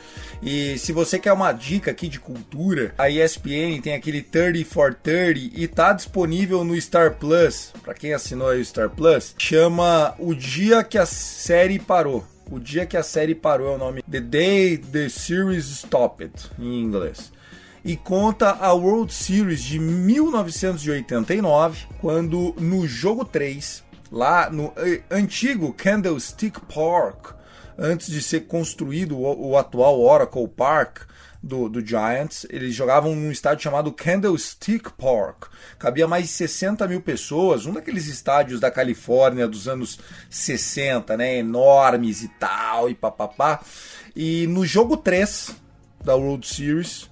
E se você quer uma dica aqui de cultura, a ESPN tem aquele 30 for 30 e tá disponível no Star Plus. Para quem assinou aí o Star Plus, chama O Dia que a Série Parou. O Dia que a Série Parou é o nome. The Day the Series Stopped, em inglês e conta a World Series de 1989, quando no jogo 3, lá no eh, antigo Candlestick Park, antes de ser construído o, o atual Oracle Park do, do Giants, eles jogavam num estádio chamado Candlestick Park. Cabia mais de 60 mil pessoas, um daqueles estádios da Califórnia dos anos 60, né? Enormes e tal, e papapá. E no jogo 3 da World Series,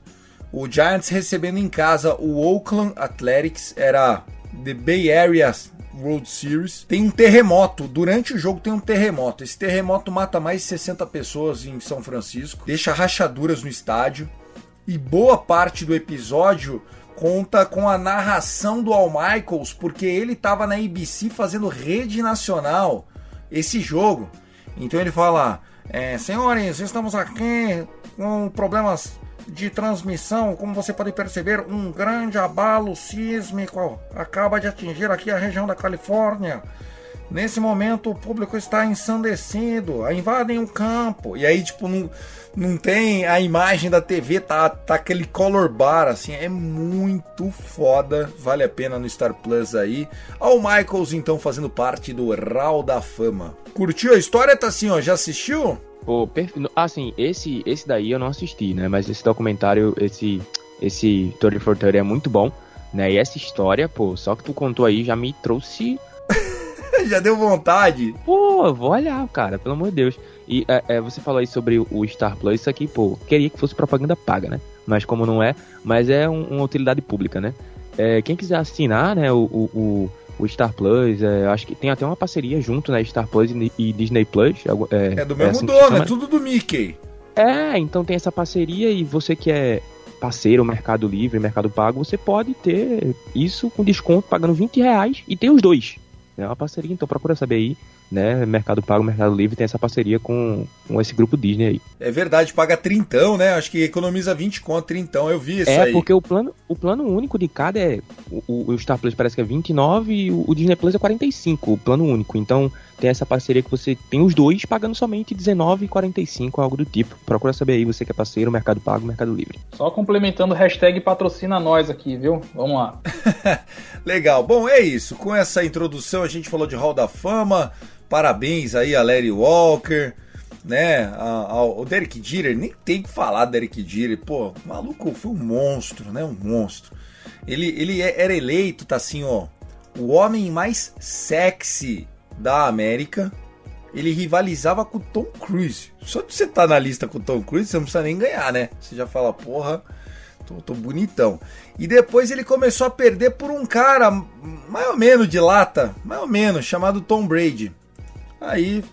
o Giants recebendo em casa o Oakland Athletics, era The Bay Area World Series. Tem um terremoto, durante o jogo tem um terremoto. Esse terremoto mata mais de 60 pessoas em São Francisco, deixa rachaduras no estádio. E boa parte do episódio conta com a narração do Al Michaels, porque ele estava na ABC fazendo rede nacional esse jogo. Então ele fala: é, Senhores, estamos aqui com problemas de transmissão, como você pode perceber, um grande abalo sísmico acaba de atingir aqui a região da Califórnia. Nesse momento o público está ensandecido, invadem o campo. E aí, tipo, não, não tem a imagem da TV, tá, tá aquele color bar, assim, é muito foda. Vale a pena no Star Plus aí. Ao Michaels, então, fazendo parte do Hall da Fama. Curtiu a história, tá assim, ó? Já assistiu? Pô, assim, esse, esse daí eu não assisti, né? Mas esse documentário, esse, esse Story for é muito bom, né? E essa história, pô, só que tu contou aí já me trouxe. Já deu vontade. Pô, eu vou olhar, cara, pelo amor de Deus. E é, é, você falou aí sobre o Star Plus, isso aqui, pô, queria que fosse propaganda paga, né? mas como não é, mas é um, uma utilidade pública, né? É, quem quiser assinar, né, o, o, o Star Plus, é, acho que tem até uma parceria junto, né, Star Plus e, e Disney Plus. É, é do mesmo assim dono, é tudo do Mickey. É, então tem essa parceria e você que é parceiro, Mercado Livre, Mercado Pago, você pode ter isso com desconto pagando 20 reais e ter os dois. É uma parceria, então procura saber aí né? Mercado Pago, Mercado Livre tem essa parceria com, com esse grupo Disney aí. É verdade, paga trintão, né? Acho que economiza 20 conto, trintão, eu vi isso é, aí. É, porque o plano, o plano único de cada é, o, o Star Plus parece que é 29 e o, o Disney Plus é 45, o plano único. Então tem essa parceria que você tem os dois pagando somente 19,45, algo do tipo. Procura saber aí, você que é parceiro, Mercado Pago, Mercado Livre. Só complementando, hashtag patrocina nós aqui, viu? Vamos lá. Legal, bom, é isso. Com essa introdução a gente falou de Hall da Fama, Parabéns aí a Larry Walker, né? O Derek Jeter, nem tem que falar Derek Jeter. Pô, maluco foi um monstro, né? Um monstro. Ele, ele é, era eleito, tá assim, ó, o homem mais sexy da América. Ele rivalizava com o Tom Cruise. Só de você estar tá na lista com o Tom Cruise, você não precisa nem ganhar, né? Você já fala, porra, tô, tô bonitão. E depois ele começou a perder por um cara mais ou menos de lata, mais ou menos, chamado Tom Brady. Aí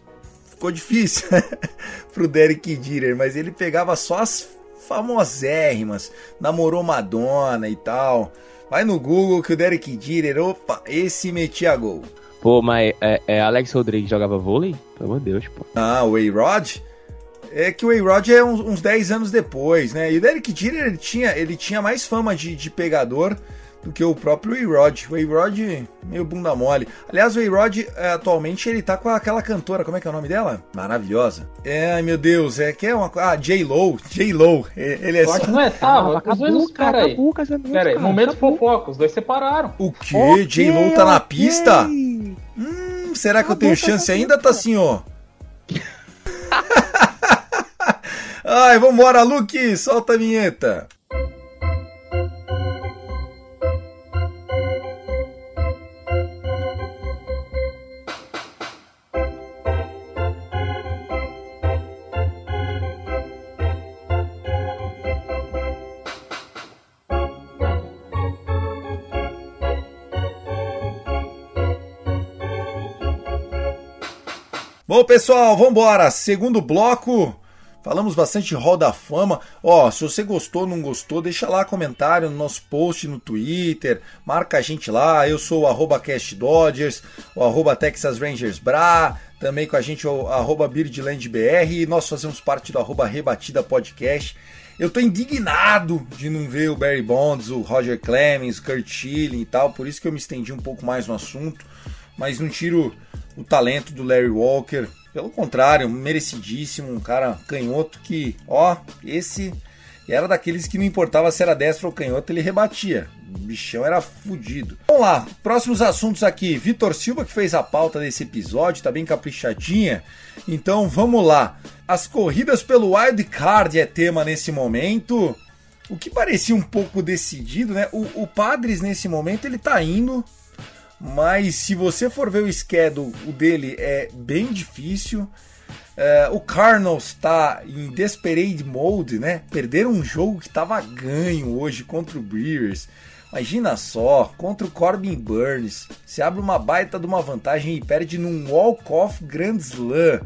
ficou difícil pro Derek Jeter, mas ele pegava só as famosérrimas, namorou Madonna e tal. Vai no Google que o Derek Jeter, opa, esse metia gol. Pô, mas é, é Alex Rodrigues jogava vôlei? Pelo amor de Deus, pô. Ah, o A-Rod? É que o A-Rod é uns, uns 10 anos depois, né? E o Derek Jeter, ele tinha, ele tinha mais fama de, de pegador do que o próprio A-Rod. O A-Rod, meio bunda mole. Aliás, o A-Rod, é, atualmente, ele tá com aquela cantora, como é que é o nome dela? Maravilhosa. É, ai meu Deus, é que é uma. Ah, J-Lo. J-Lo. Ele é só. não é, tá, os dois caras aí. Pera aí, momento fofoca, os dois separaram. O quê? Okay, J-Lo tá na pista? Hum, será que eu tenho chance ainda, tá assim, ó? Ai, vambora, Luke, solta a vinheta. Bom, pessoal, vamos embora. Segundo bloco. Falamos bastante Hall da Fama. Ó, se você gostou, não gostou, deixa lá comentário no nosso post no Twitter. Marca a gente lá. Eu sou o arroba Cast Dodgers, o arroba Texas Rangers Bra. Também com a gente o BirdlandBR. E nós fazemos parte do arroba Rebatida Podcast. Eu tô indignado de não ver o Barry Bonds, o Roger Clemens, o Kurt Schilling e tal. Por isso que eu me estendi um pouco mais no assunto. Mas não tiro o talento do Larry Walker. Pelo contrário, merecidíssimo, um cara canhoto que, ó, esse era daqueles que não importava se era destro ou canhoto, ele rebatia. O bichão era fudido. Vamos lá, próximos assuntos aqui. Vitor Silva que fez a pauta desse episódio, tá bem caprichadinha. Então vamos lá. As corridas pelo Wild Card é tema nesse momento. O que parecia um pouco decidido, né? O, o Padres nesse momento ele tá indo mas se você for ver o schedule, o dele é bem difícil. É, o Cardinals está em desperate mode, né? Perderam um jogo que estava ganho hoje contra o Brewers. Imagina só, contra o Corbin Burns, se abre uma baita de uma vantagem e perde num walk-off Grand Slam.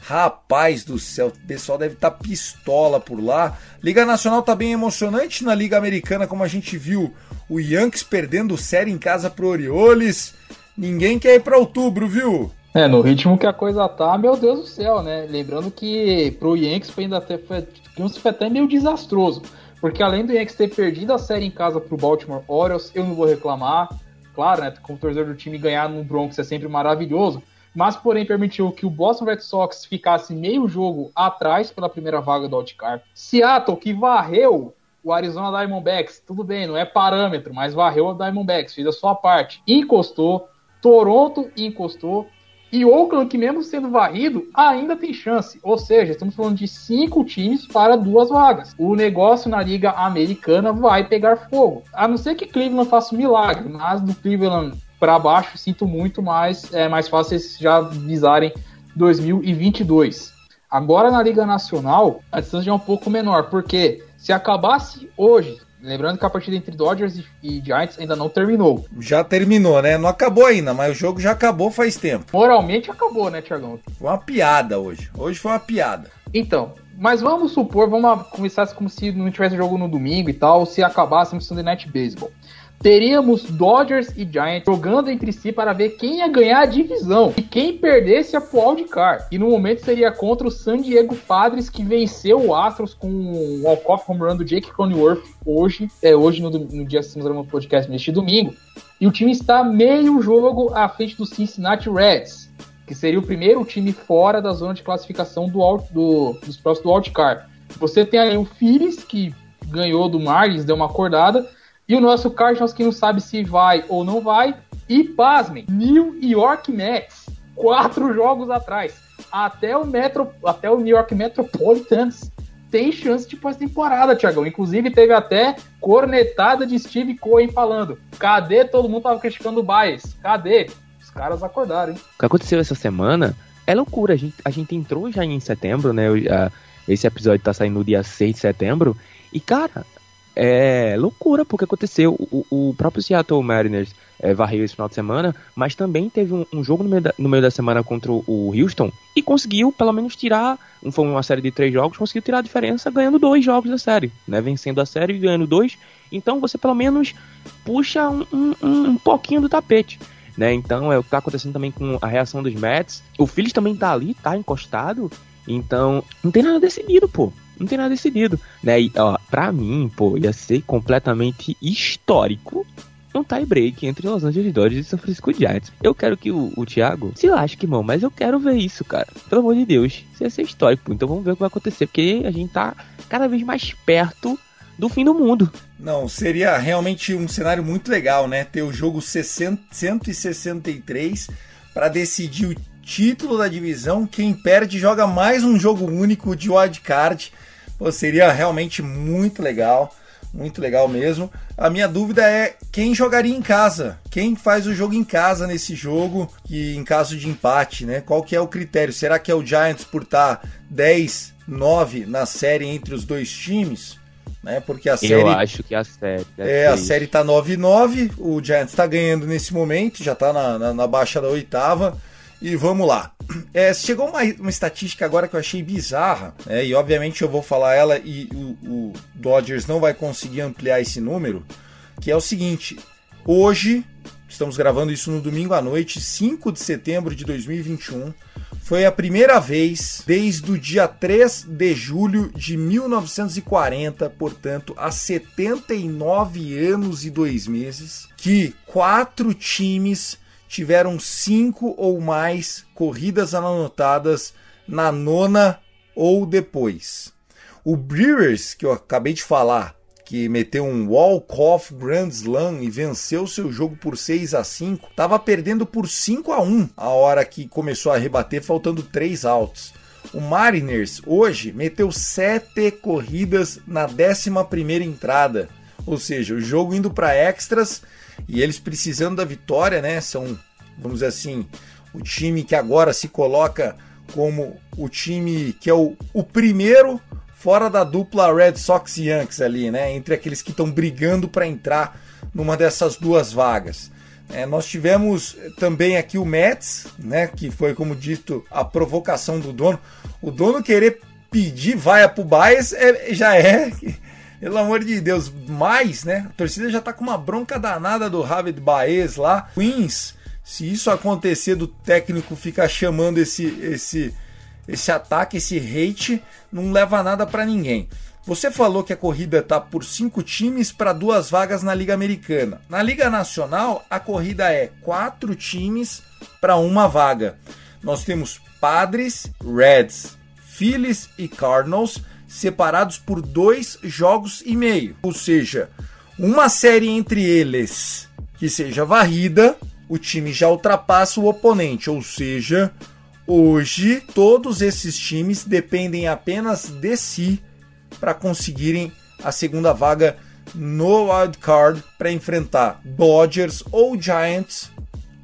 Rapaz do céu, o pessoal deve estar tá pistola por lá. Liga Nacional tá bem emocionante na Liga Americana, como a gente viu o Yankees perdendo série em casa pro Orioles. Ninguém quer ir para outubro, viu? É, no ritmo que a coisa tá, meu Deus do céu, né? Lembrando que pro Yankees foi ainda até foi, foi até meio desastroso. Porque além do Yankees ter perdido a série em casa pro Baltimore Orioles, eu não vou reclamar. Claro, né? Como torcedor do time ganhar no Bronx é sempre maravilhoso mas porém permitiu que o Boston Red Sox ficasse meio jogo atrás pela primeira vaga do Outcard. Seattle, que varreu o Arizona Diamondbacks, tudo bem, não é parâmetro, mas varreu o Diamondbacks, fez a sua parte, encostou, Toronto encostou, e Oakland, que mesmo sendo varrido, ainda tem chance. Ou seja, estamos falando de cinco times para duas vagas. O negócio na Liga Americana vai pegar fogo. A não ser que Cleveland faça um milagre, mas do Cleveland para baixo, sinto muito, mas é mais fácil eles já visarem 2022. Agora na Liga Nacional, a distância é um pouco menor, porque Se acabasse hoje, lembrando que a partida entre Dodgers e, e Giants ainda não terminou. Já terminou, né? Não acabou ainda, mas o jogo já acabou faz tempo. Moralmente acabou, né, Tiagão? Foi uma piada hoje. Hoje foi uma piada. Então, mas vamos supor, vamos começar como se não tivesse jogo no domingo e tal, se acabasse Sunday Night Baseball teríamos Dodgers e Giants jogando entre si para ver quem ia ganhar a divisão e quem perdesse a wildcard. E no momento seria contra o San Diego Padres que venceu o Astros com o walk-off home run do Jake Cronenworth hoje, é hoje no, no dia que estamos gravando podcast neste domingo. E o time está meio jogo à frente do Cincinnati Reds, que seria o primeiro time fora da zona de classificação do, do dos próximos do wildcard. Você tem aí o Phillies que ganhou do Marlins, deu uma acordada, e o nosso Cardinals que não sabe se vai ou não vai. E pasmem, New York Mets, quatro jogos atrás. Até o, Metro, até o New York Metropolitans tem chance de pós-temporada, Tiagão. Inclusive, teve até cornetada de Steve Cohen falando: cadê todo mundo tava criticando o Bias? Cadê? Os caras acordaram, hein? O que aconteceu essa semana é loucura. A gente, a gente entrou já em setembro, né? Esse episódio tá saindo no dia 6 de setembro. E, cara, é loucura porque aconteceu. O, o próprio Seattle Mariners é, varreu esse final de semana, mas também teve um, um jogo no meio, da, no meio, da, semana contra o Houston e conseguiu pelo menos tirar, foi uma série de três jogos, conseguiu tirar a diferença ganhando dois jogos da série, né? Vencendo a série e ganhando dois. Então você pelo menos puxa um, um, um pouquinho do tapete. Né? Então é o que tá acontecendo também com a reação dos Mets. O Phillies também tá ali, tá encostado. Então, não tem nada decidido, pô não tem nada decidido, né? E, ó, pra mim, pô, ia ser completamente histórico um tie break entre Los Angeles Dodgers e São Francisco Giants. Eu quero que o, o Thiago se lasque, mano, mas eu quero ver isso, cara. Pelo amor de Deus, isso ia ser histórico. Então vamos ver o que vai acontecer, porque a gente tá cada vez mais perto do fim do mundo. Não, seria realmente um cenário muito legal, né? Ter o jogo 60, 163 para decidir o título da divisão. Quem perde joga mais um jogo único de wild card. Pô, seria realmente muito legal, muito legal mesmo. A minha dúvida é quem jogaria em casa, quem faz o jogo em casa nesse jogo, que em caso de empate, né? Qual que é o critério? Será que é o Giants por estar 10, 9 na série entre os dois times? Né? Porque a série. Eu acho que a série. É, a série tá 9-9, o Giants tá ganhando nesse momento, já tá na, na, na baixa da oitava. E vamos lá. É, chegou uma, uma estatística agora que eu achei bizarra, né? e obviamente eu vou falar ela e o, o Dodgers não vai conseguir ampliar esse número, que é o seguinte: hoje, estamos gravando isso no domingo à noite, 5 de setembro de 2021, foi a primeira vez desde o dia 3 de julho de 1940, portanto, há 79 anos e dois meses, que quatro times tiveram cinco ou mais corridas anotadas na nona ou depois. O Brewers, que eu acabei de falar, que meteu um walk-off Grand Slam e venceu seu jogo por 6 a 5, estava perdendo por 5 a 1 a hora que começou a rebater, faltando 3 outs. O Mariners hoje meteu 7 corridas na 11 entrada, ou seja, o jogo indo para extras e eles precisando da vitória, né? São, vamos dizer assim, o time que agora se coloca como o time que é o, o primeiro fora da dupla Red Sox e Yankees ali, né? Entre aqueles que estão brigando para entrar numa dessas duas vagas. É, nós tivemos também aqui o Mets, né? Que foi, como dito, a provocação do dono. O dono querer pedir vaia pro Baez é, já é pelo amor de Deus, mais, né? A torcida já tá com uma bronca danada do Javid Baez lá. Queens, se isso acontecer do técnico ficar chamando esse esse esse ataque, esse hate, não leva nada para ninguém. Você falou que a corrida tá por cinco times para duas vagas na Liga Americana. Na Liga Nacional, a corrida é quatro times para uma vaga. Nós temos Padres, Reds, Phillies e Cardinals separados por dois jogos e meio. Ou seja, uma série entre eles que seja varrida, o time já ultrapassa o oponente. Ou seja, hoje todos esses times dependem apenas de si para conseguirem a segunda vaga no wild card para enfrentar Dodgers ou Giants.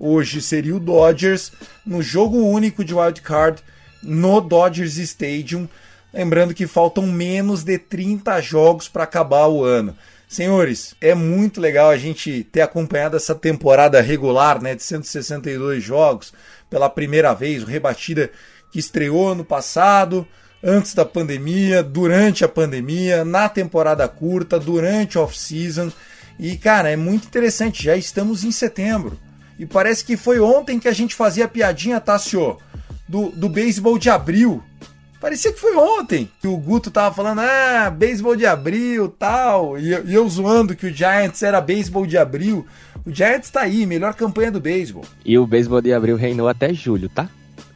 Hoje seria o Dodgers no jogo único de wild card no Dodgers Stadium Lembrando que faltam menos de 30 jogos para acabar o ano. Senhores, é muito legal a gente ter acompanhado essa temporada regular, né, de 162 jogos pela primeira vez, o Rebatida que estreou ano passado, antes da pandemia, durante a pandemia, na temporada curta, durante off-season. E cara, é muito interessante, já estamos em setembro. E parece que foi ontem que a gente fazia a piadinha, Tassio, do, do beisebol de abril. Parecia que foi ontem que o Guto tava falando, ah, beisebol de abril tal. E, e eu zoando que o Giants era beisebol de abril. O Giants tá aí, melhor campanha do beisebol. E o beisebol de abril reinou até julho, tá?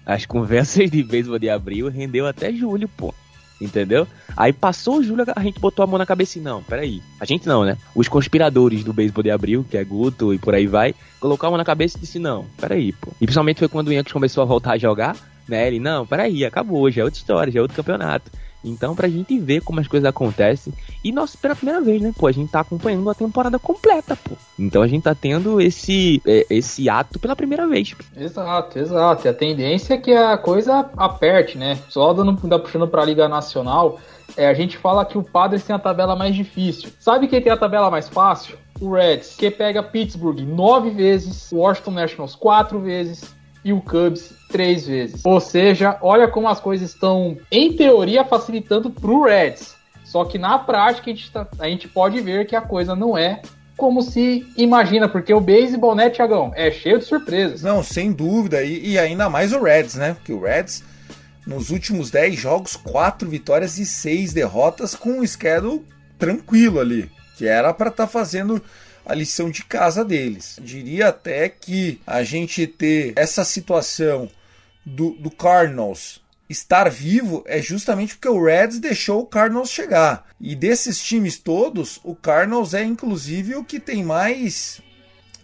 As conversas de beisebol de abril rendeu até julho, pô. Entendeu? Aí passou o julho, a gente botou a mão na cabeça e não, peraí. A gente não, né? Os conspiradores do beisebol de abril, que é Guto e por aí vai, colocaram a mão na cabeça e disse, não, peraí, pô. E principalmente foi quando o Yankees começou a voltar a jogar né? Ele, não, peraí, acabou, já é outra história, já é outro campeonato. Então, pra gente ver como as coisas acontecem. E nós, pela primeira vez, né? Pô, a gente tá acompanhando a temporada completa, pô. Então a gente tá tendo esse, é, esse ato pela primeira vez. Exato, exato. E a tendência é que a coisa aperte, né? Só dando puxando pra Liga Nacional, é, a gente fala que o Padres tem a tabela mais difícil. Sabe quem tem a tabela mais fácil? O Reds, que pega Pittsburgh nove vezes, Washington Nationals quatro vezes, e o Cubs três vezes. Ou seja, olha como as coisas estão, em teoria, facilitando pro Reds. Só que na prática a gente, tá, a gente pode ver que a coisa não é como se imagina, porque o beisebol, né, Tiagão, é cheio de surpresas. Não, sem dúvida, e, e, ainda mais o Reds, né? Porque o Reds, nos últimos 10 jogos, 4 vitórias e 6 derrotas com um schedule tranquilo ali, que era para estar tá fazendo a lição de casa deles. Diria até que a gente ter essa situação do, do Cardinals estar vivo é justamente porque o Reds deixou o Cardinals chegar. E desses times todos, o Cardinals é inclusive o que tem mais,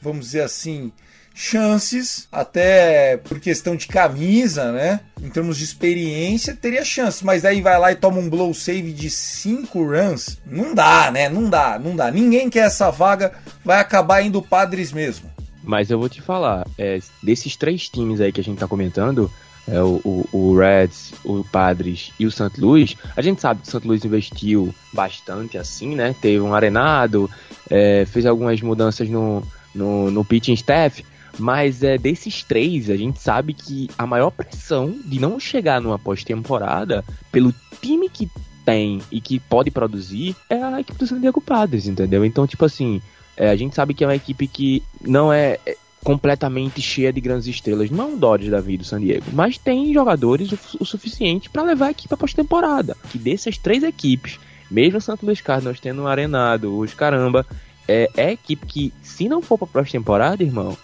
vamos dizer assim, chances, até por questão de camisa, né? Em termos de experiência, teria chance, mas aí vai lá e toma um blow save de 5 runs. Não dá, né? Não dá, não dá. Ninguém quer essa vaga, vai acabar indo Padres mesmo. Mas eu vou te falar, é, desses três times aí que a gente tá comentando, é, o, o, o, Reds, o Padres e o St. Louis, a gente sabe que o St. Louis investiu bastante assim, né? Teve um arenado, é, fez algumas mudanças no, no, no pitching staff, mas é, desses três, a gente sabe que a maior pressão de não chegar numa pós-temporada, pelo time que tem e que pode produzir, é a equipe do San Diego Padres, entendeu? Então, tipo assim, é, a gente sabe que é uma equipe que não é, é completamente cheia de grandes estrelas, não é um Dodge da vida do San Diego, mas tem jogadores o, o suficiente para levar a equipe à pós-temporada. Que dessas três equipes, mesmo o Santo Luís Cardinals tendo um arenado, os caramba, é, é a equipe que, se não for pra pós-temporada, irmão,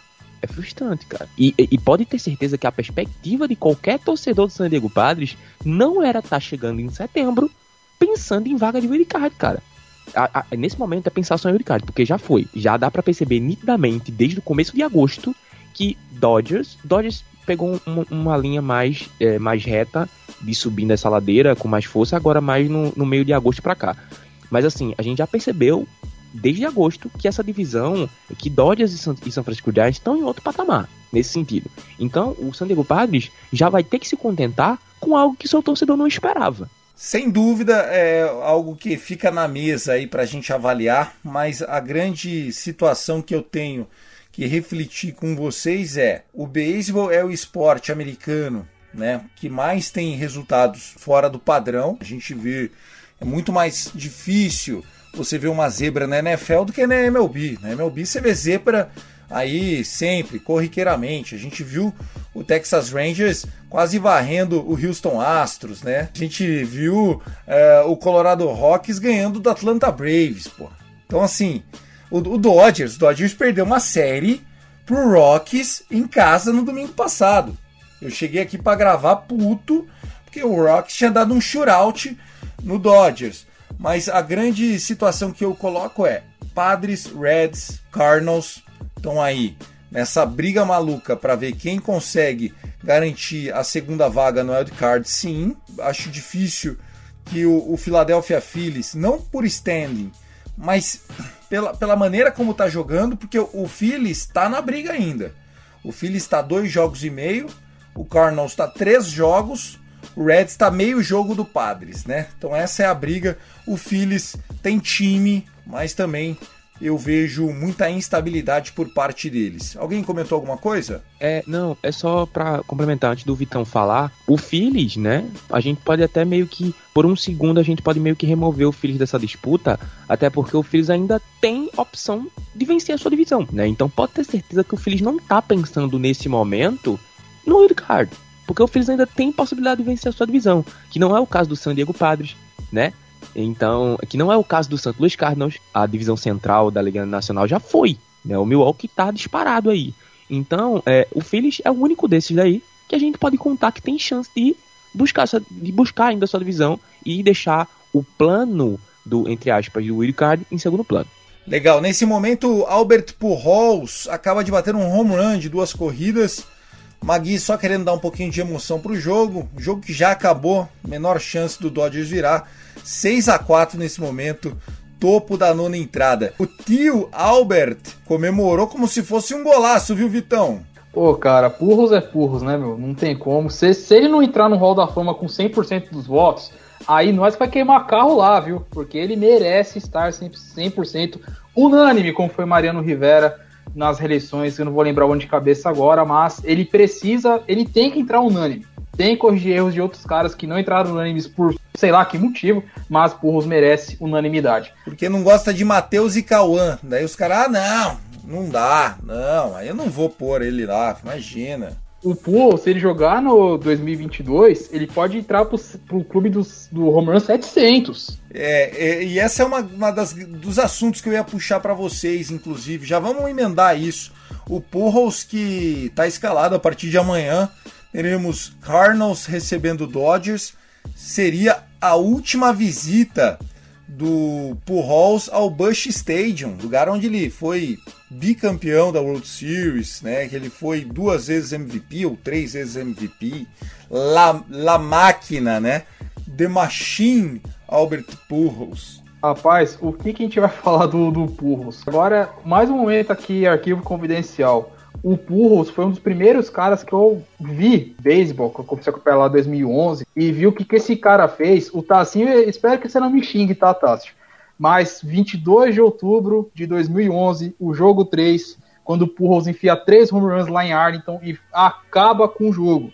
é frustrante, cara. E, e, pode ter certeza que a perspectiva de qualquer torcedor do San Diego Padres não era estar tá chegando em setembro pensando em vaga de wildcard, cara. A, a, nesse momento é pensar só em wildcard, porque já foi. Já dá para perceber nitidamente, desde o começo de agosto, que Dodgers, Dodgers pegou uma, uma linha mais, é, mais reta de subir nessa ladeira com mais força, agora mais no, no meio de agosto para cá. Mas assim, a gente já percebeu desde agosto que essa divisão, que Dodgers e São, e São Francisco Giants estão em outro patamar, nesse sentido. Então, o San Diego Padres já vai ter que se contentar com algo que seu torcedor não esperava. Sem dúvida é algo que fica na mesa aí para a gente avaliar, mas a grande situação que eu tenho que refletir com vocês é: o beisebol é o esporte americano, né, que mais tem resultados fora do padrão. A gente vê é muito mais difícil você vê uma zebra na NFL do que na MLB. Na MLB você vê zebra aí sempre, corriqueiramente. A gente viu o Texas Rangers quase varrendo o Houston Astros, né? A gente viu é, o Colorado Rockies ganhando do Atlanta Braves, pô. Então assim, o, o Dodgers, o Dodgers perdeu uma série pro Rockies em casa no domingo passado. Eu cheguei aqui para gravar puto, porque o Rockies tinha dado um shootout no Dodgers. Mas a grande situação que eu coloco é Padres, Reds, Cardinals estão aí nessa briga maluca para ver quem consegue garantir a segunda vaga no wildcard. Sim, acho difícil que o, o Philadelphia Phillies, não por standing, mas pela, pela maneira como está jogando, porque o, o Phillies está na briga ainda. O Phillies está dois jogos e meio, o Cardinals está três jogos, o Reds está meio jogo do Padres, né? Então essa é a briga. O Phillies tem time, mas também eu vejo muita instabilidade por parte deles. Alguém comentou alguma coisa? É, não, é só para complementar antes do Vitão falar, o Phillies, né? A gente pode até meio que por um segundo a gente pode meio que remover o Phillies dessa disputa, até porque o Phillies ainda tem opção de vencer a sua divisão, né? Então pode ter certeza que o Phillies não tá pensando nesse momento no wildcard, porque o Phillies ainda tem possibilidade de vencer a sua divisão, que não é o caso do San Diego Padres, né? Então, que não é o caso do St. Louis Cardinals, a divisão central da Liga Nacional já foi, né? O Milwaukee tá disparado aí. Então, é, o Phillies é o único desses daí que a gente pode contar que tem chance de buscar, de buscar ainda a sua divisão e deixar o plano do, entre aspas, do Wild Card em segundo plano. Legal, nesse momento, Albert Pujols acaba de bater um home run de duas corridas. Magui só querendo dar um pouquinho de emoção para o jogo, jogo que já acabou, menor chance do Dodgers virar. 6 a 4 nesse momento, topo da nona entrada. O tio Albert comemorou como se fosse um golaço, viu, Vitão? Pô, cara, Purros é Purros, né, meu? Não tem como. Se, se ele não entrar no Hall da Fama com 100% dos votos, aí nós vai queimar carro lá, viu? Porque ele merece estar 100% unânime, como foi Mariano Rivera nas reeleições. Eu não vou lembrar onde de cabeça agora, mas ele precisa, ele tem que entrar unânime tem que corrigir erros de outros caras que não entraram unânimes por sei lá que motivo, mas Purros merece unanimidade. Porque não gosta de Matheus e Cauã. Daí os caras, ah, não, não dá, não, aí eu não vou pôr ele lá, imagina. O Purros, se ele jogar no 2022, ele pode entrar pro, pro clube dos, do Home Run 700. É, é, e essa é uma, uma das, dos assuntos que eu ia puxar para vocês, inclusive. Já vamos emendar isso. O Purros que tá escalado a partir de amanhã teremos Cardinals recebendo Dodgers. Seria a última visita do Pujols ao Busch Stadium, lugar onde ele foi bicampeão da World Series, né? Que ele foi duas vezes MVP ou três vezes MVP. La, La Máquina, né? The Machine Albert Pujols. Rapaz, o que, que a gente vai falar do, do Pujols? Agora, mais um momento aqui, arquivo confidencial o Purros foi um dos primeiros caras que eu vi beisebol, que eu comecei a acompanhar lá em 2011, e vi o que, que esse cara fez. O Tassinho, espero que você não me xingue, tá, Tássio? Mas 22 de outubro de 2011, o jogo 3, quando o Purros enfia três home runs lá em Arlington e acaba com o jogo.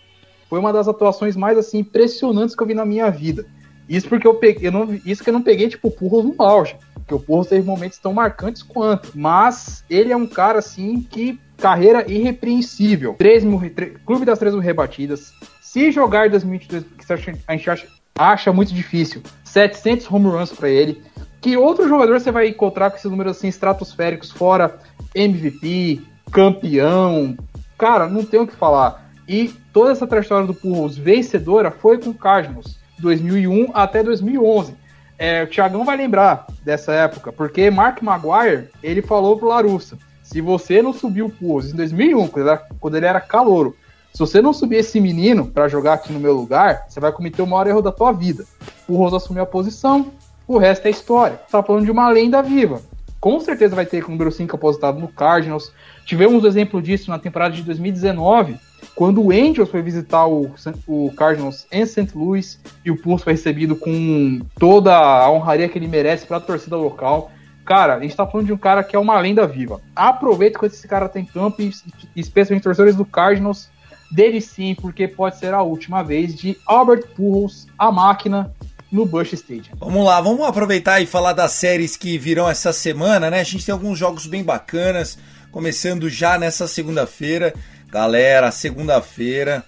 Foi uma das atuações mais assim impressionantes que eu vi na minha vida. Isso porque eu peguei, eu não, isso que eu não peguei tipo o Purros no auge, porque o Purros teve momentos tão marcantes quanto. Mas ele é um cara assim que carreira irrepreensível. 3 mil, Clube das 3 mil rebatidas. Se jogar em 2022, que a gente acha, acha muito difícil, 700 home runs para ele. Que outro jogador você vai encontrar com esses números assim estratosféricos, fora MVP, campeão? Cara, não tem o que falar. E toda essa trajetória do Pujols vencedora foi com o Cardinals, 2001 até 2011. É, o Thiagão vai lembrar dessa época, porque Mark Maguire, ele falou pro Larussa, se você não subiu o Pulse em 2001, quando ele, era, quando ele era calouro, se você não subir esse menino para jogar aqui no meu lugar, você vai cometer o maior erro da tua vida. O Rose assumiu a posição, o resto é história. Tá falando de uma lenda viva. Com certeza vai ter o número 5 aposentado no Cardinals. Tivemos um exemplo disso na temporada de 2019, quando o Angels foi visitar o, o Cardinals em St. Louis e o Pulse foi recebido com toda a honraria que ele merece para a torcida local. Cara, a gente tá falando de um cara que é uma lenda viva. Aproveita quando esse cara tem campo, e especialmente torcedores do Cardinals, dele sim, porque pode ser a última vez de Albert Pujols, a máquina, no Bush Stadium. Vamos lá, vamos aproveitar e falar das séries que virão essa semana, né? A gente tem alguns jogos bem bacanas, começando já nessa segunda-feira. Galera, segunda-feira,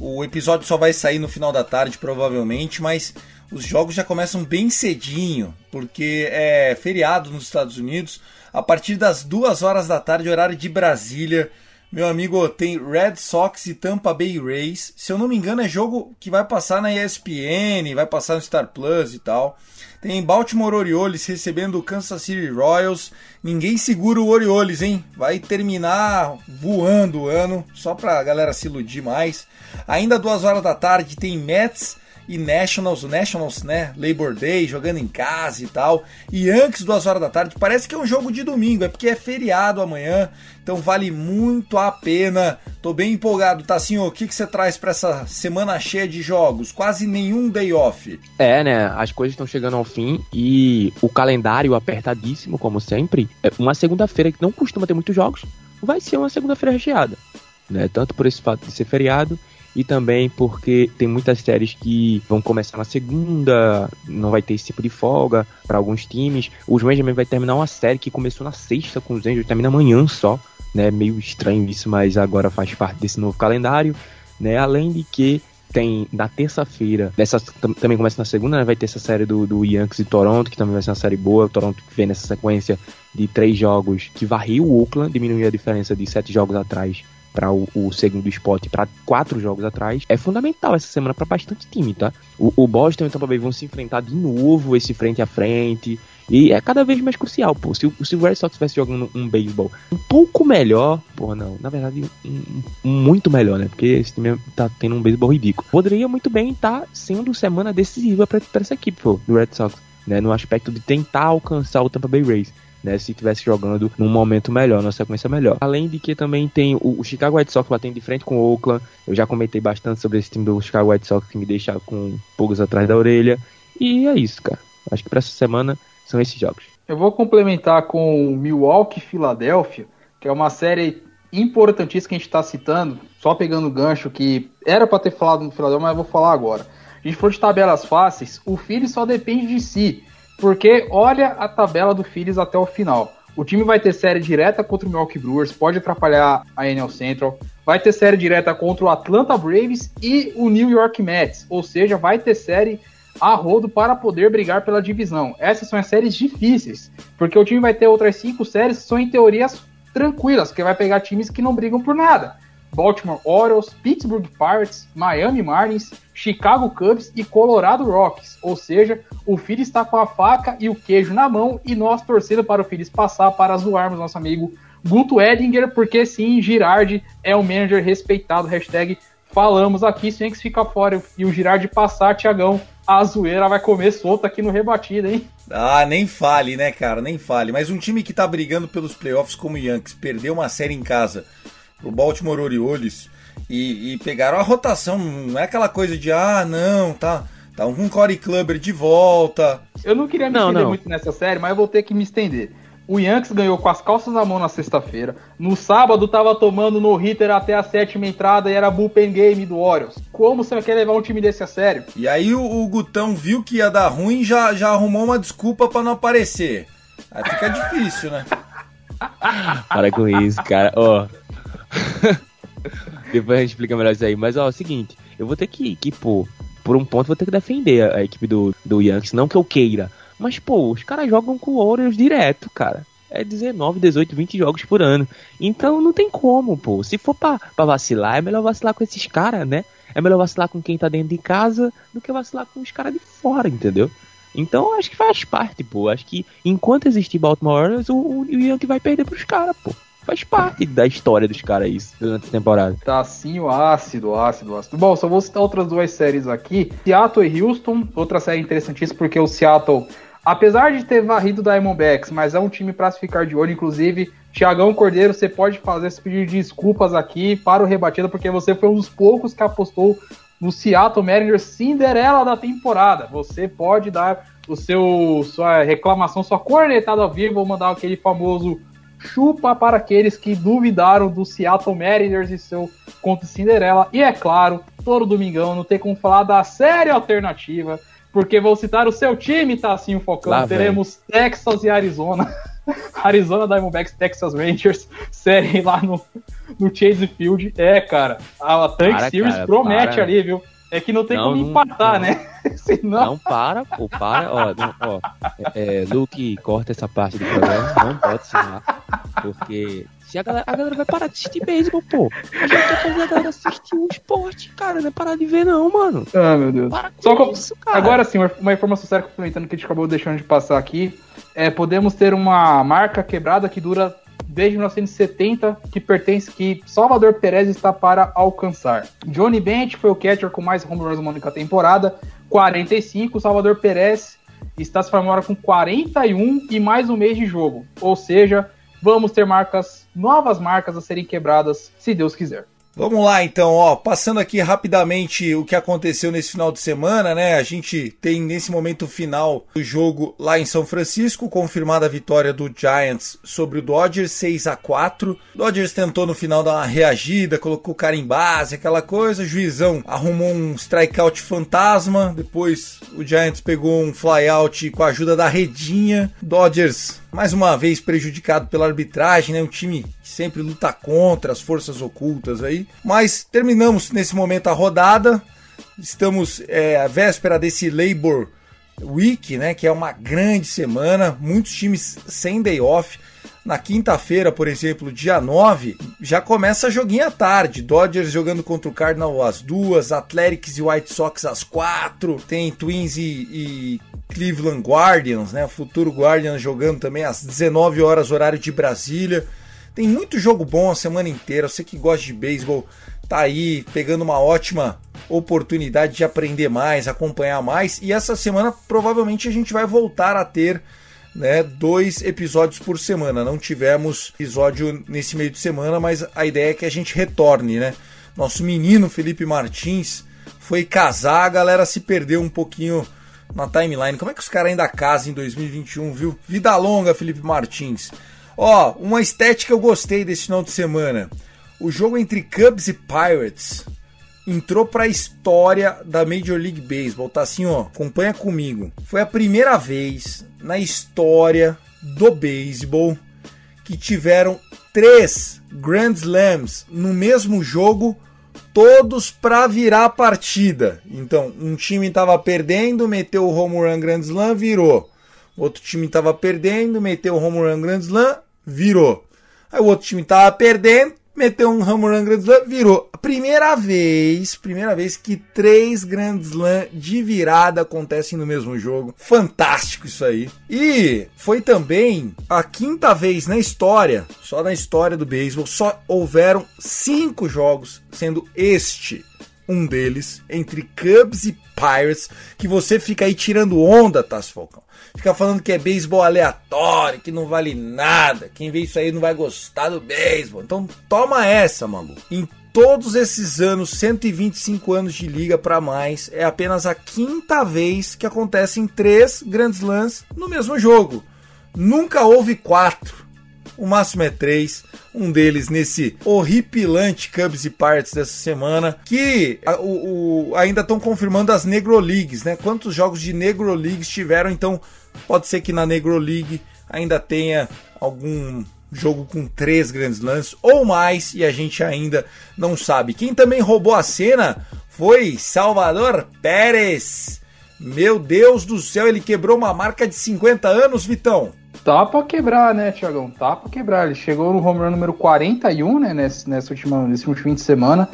o episódio só vai sair no final da tarde, provavelmente, mas os jogos já começam bem cedinho, porque é feriado nos Estados Unidos. A partir das duas horas da tarde, horário de Brasília, meu amigo, tem Red Sox e Tampa Bay Rays. Se eu não me engano, é jogo que vai passar na ESPN, vai passar no Star Plus e tal. Tem Baltimore Orioles recebendo o Kansas City Royals. Ninguém segura o Orioles, hein? Vai terminar voando o ano, só pra galera se iludir mais. Ainda duas horas da tarde tem Mets e Nationals, o Nationals, né, Labor Day, jogando em casa e tal. E Yankees, duas horas da tarde, parece que é um jogo de domingo, é porque é feriado amanhã, então vale muito a pena. Tô bem empolgado, Tassinho, o que, que você traz para essa semana cheia de jogos? Quase nenhum day off. É, né, as coisas estão chegando ao fim e o calendário apertadíssimo, como sempre. É uma segunda-feira que não costuma ter muitos jogos, vai ser uma segunda-feira recheada, né, tanto por esse fato de ser feriado e também porque tem muitas séries que vão começar na segunda, não vai ter esse tipo de folga para alguns times. Os Rangers vai terminar uma série que começou na sexta com os Rangers, termina amanhã só, né? Meio estranho isso, mas agora faz parte desse novo calendário, né? Além de que tem na terça-feira, também começa na segunda, né? Vai ter essa série do, do Yankees e Toronto, que também vai ser uma série boa. O Toronto vem nessa sequência de três jogos que varreu o Oakland, diminuiu a diferença de sete jogos atrás para o, o, segundo spot para quatro jogos atrás, é fundamental essa semana para bastante time, tá? O, o Boston e o Tampa Bay vão se enfrentar de novo esse frente a frente. E é cada vez mais crucial, pô. Se, se o Red Sox estivesse jogando um beisebol um pouco melhor, pô, não, na verdade, um, um, muito melhor, né? Porque esse time tá tendo um beisebol ridículo. Poderia muito bem estar tá sendo semana decisiva para essa equipe, pô, do Red Sox, né? No aspecto de tentar alcançar o Tampa Bay Rays né? Se estivesse jogando num momento melhor, numa sequência melhor. Além de que também tem o, o Chicago White Sox batendo de frente com o Oakland. Eu já comentei bastante sobre esse time do Chicago White Sox que me deixa com pulgas atrás da orelha. E é isso, cara. Acho que para essa semana são esses jogos. Eu vou complementar com Milwaukee Filadélfia, que é uma série importantíssima que a gente está citando, só pegando o gancho que era para ter falado no Filadélfia, mas eu vou falar agora. A gente falou de tabelas fáceis, o Philly só depende de si. Porque olha a tabela do Phillies até o final. O time vai ter série direta contra o Milwaukee Brewers, pode atrapalhar a NL Central. Vai ter série direta contra o Atlanta Braves e o New York Mets. Ou seja, vai ter série a rodo para poder brigar pela divisão. Essas são as séries difíceis, porque o time vai ter outras cinco séries que são em teorias tranquilas, que vai pegar times que não brigam por nada. Baltimore Orioles, Pittsburgh Pirates, Miami Marlins, Chicago Cubs e Colorado Rockies. Ou seja, o Phillies está com a faca e o queijo na mão e nós torcendo para o Phillies passar para zoarmos nosso amigo Guto Edinger, porque sim, Girardi é um manager respeitado. Hashtag falamos aqui, sem que fica fora e o Girardi passar, Tiagão, a zoeira vai comer solta aqui no rebatido, hein? Ah, nem fale, né, cara? Nem fale. Mas um time que tá brigando pelos playoffs como o Yankees perdeu uma série em casa pro Baltimore Orioles e, e, pegaram a rotação. Não é aquela coisa de, ah, não, tá, tá um Corey Clubber de volta. Eu não queria me não, estender não. muito nessa série, mas eu vou ter que me estender. O Yankees ganhou com as calças na mão na sexta-feira. No sábado tava tomando no hitter até a sétima entrada e era bullpen game do Orioles. Como você quer levar um time desse a sério? E aí o, o Gutão viu que ia dar ruim e já, já arrumou uma desculpa para não aparecer. Aí fica difícil, né? Para com isso, cara. Ó, oh, Depois a gente explica melhor isso aí. Mas, ó, é o seguinte, eu vou ter que, que pô, por um ponto, vou ter que defender a, equipe do, do Yankees. Não que eu queira. Mas, pô, os caras jogam com o Orioles direto, cara. É 19, 18, 20 jogos por ano. Então não tem como, pô. Se for pra, pra vacilar, é melhor vacilar com esses caras, né? É melhor vacilar com quem tá dentro de casa do que vacilar com os caras de fora, entendeu? Então acho que faz parte, pô. Acho que enquanto existir Baltimore Orioles, o, o Yankee vai perder pros caras, pô faz parte da história dos caras isso durante a temporada. Tá assim o ácido, ácido, ácido. Bom, só vou citar outras duas séries aqui. Seattle e Houston, outra série interessantíssima porque o Seattle, apesar de ter varrido Diamondbacks, mas é um time para se ficar de olho, inclusive Tiagão Cordeiro, você pode fazer esse pedido de desculpas aqui para o Rebatida, porque você foi um dos poucos que apostou no Seattle Mariners Cinderela da temporada. Você pode dar o seu sua reclamação, sua cornetada ao vivo, ou mandar aquele famoso chupa para aqueles que duvidaram do Seattle Mariners e seu conto Cinderela. E é claro, todo domingão não tem como falar da série alternativa, porque vou citar o seu time, tá assim, focando. Teremos Texas e Arizona. Arizona Diamondbacks, Texas Rangers, série lá no, no Chase Field. É, cara, a Tank para, Series cara, promete para. ali, viu? É que não tem não, como não, empatar, não, né? Senão... Não para, pô, para. Ó, não, ó é, é, Luke, corta essa parte do programa. Não pode ensinar. Porque se a galera, a galera vai parar de assistir beisebol, pô. A gente quer fazer a galera assistir o esporte, cara. Não é parar de ver, não, mano. Ah, meu Deus. Para Só com isso, cara. Agora sim, uma informação séria complementando que a gente acabou deixando de passar aqui. É, podemos ter uma marca quebrada que dura desde 1970 que pertence que Salvador Perez está para alcançar. Johnny Bennett foi o catcher com mais home runs na única temporada, 45. O Salvador Perez está se formando com 41 e mais um mês de jogo. Ou seja, vamos ter marcas, novas marcas a serem quebradas, se Deus quiser. Vamos lá então, ó, passando aqui rapidamente o que aconteceu nesse final de semana, né? A gente tem nesse momento final do jogo lá em São Francisco, confirmada a vitória do Giants sobre o Dodgers 6 a 4. O Dodgers tentou no final dar uma reagida, colocou o cara em base, aquela coisa, o juizão arrumou um strikeout fantasma, depois o Giants pegou um flyout com a ajuda da redinha. Dodgers mais uma vez prejudicado pela arbitragem, né? Um time que sempre luta contra as forças ocultas aí. Mas terminamos nesse momento a rodada. Estamos é, à véspera desse Labor Week, né? Que é uma grande semana. Muitos times sem day off. Na quinta-feira, por exemplo, dia 9, já começa joguinho à tarde. Dodgers jogando contra o Cardinal às duas, Athletics e White Sox às quatro, tem Twins e, e Cleveland Guardians, né? Futuro Guardians jogando também às 19 horas, horário de Brasília. Tem muito jogo bom a semana inteira. Você que gosta de beisebol, tá aí pegando uma ótima oportunidade de aprender mais, acompanhar mais. E essa semana provavelmente a gente vai voltar a ter né, dois episódios por semana. Não tivemos episódio nesse meio de semana, mas a ideia é que a gente retorne, né? Nosso menino Felipe Martins foi casar, a galera se perdeu um pouquinho na timeline. Como é que os caras ainda casam em 2021, viu? Vida longa, Felipe Martins. Ó, uma estética eu gostei desse final de semana. O jogo entre Cubs e Pirates entrou para a história da Major League Baseball. Tá assim, ó, acompanha comigo. Foi a primeira vez na história do beisebol que tiveram três Grand Slams no mesmo jogo todos para virar a partida. Então, um time estava perdendo, meteu o home run Grand Slam, virou. Outro time estava perdendo, meteu o home run Grand Slam, virou. Aí o outro time estava perdendo, meteu um home run Grand Slam, virou. Primeira vez, primeira vez que três Grand Slam de virada acontecem no mesmo jogo. Fantástico isso aí. E foi também a quinta vez na história, só na história do beisebol, só houveram cinco jogos, sendo este um deles entre Cubs e Pirates, que você fica aí tirando onda, Tassi Falcão. Fica falando que é beisebol aleatório, que não vale nada. Quem vê isso aí não vai gostar do beisebol. Então toma essa, maluco. Em todos esses anos, 125 anos de liga para mais, é apenas a quinta vez que acontecem três Grand Slams no mesmo jogo. Nunca houve quatro. O máximo é três. Um deles nesse horripilante Cubs e Pirates dessa semana. Que a, o, o, ainda estão confirmando as Negro Leagues, né? Quantos jogos de Negro Leagues tiveram? Então pode ser que na Negro League ainda tenha algum jogo com três grandes lances ou mais e a gente ainda não sabe. Quem também roubou a cena foi Salvador Pérez. Meu Deus do céu, ele quebrou uma marca de 50 anos, Vitão. Tá pra quebrar, né, Tiagão? Tá pra quebrar. Ele chegou no home run número 41, né, nesse, nessa última, nesse último fim de semana.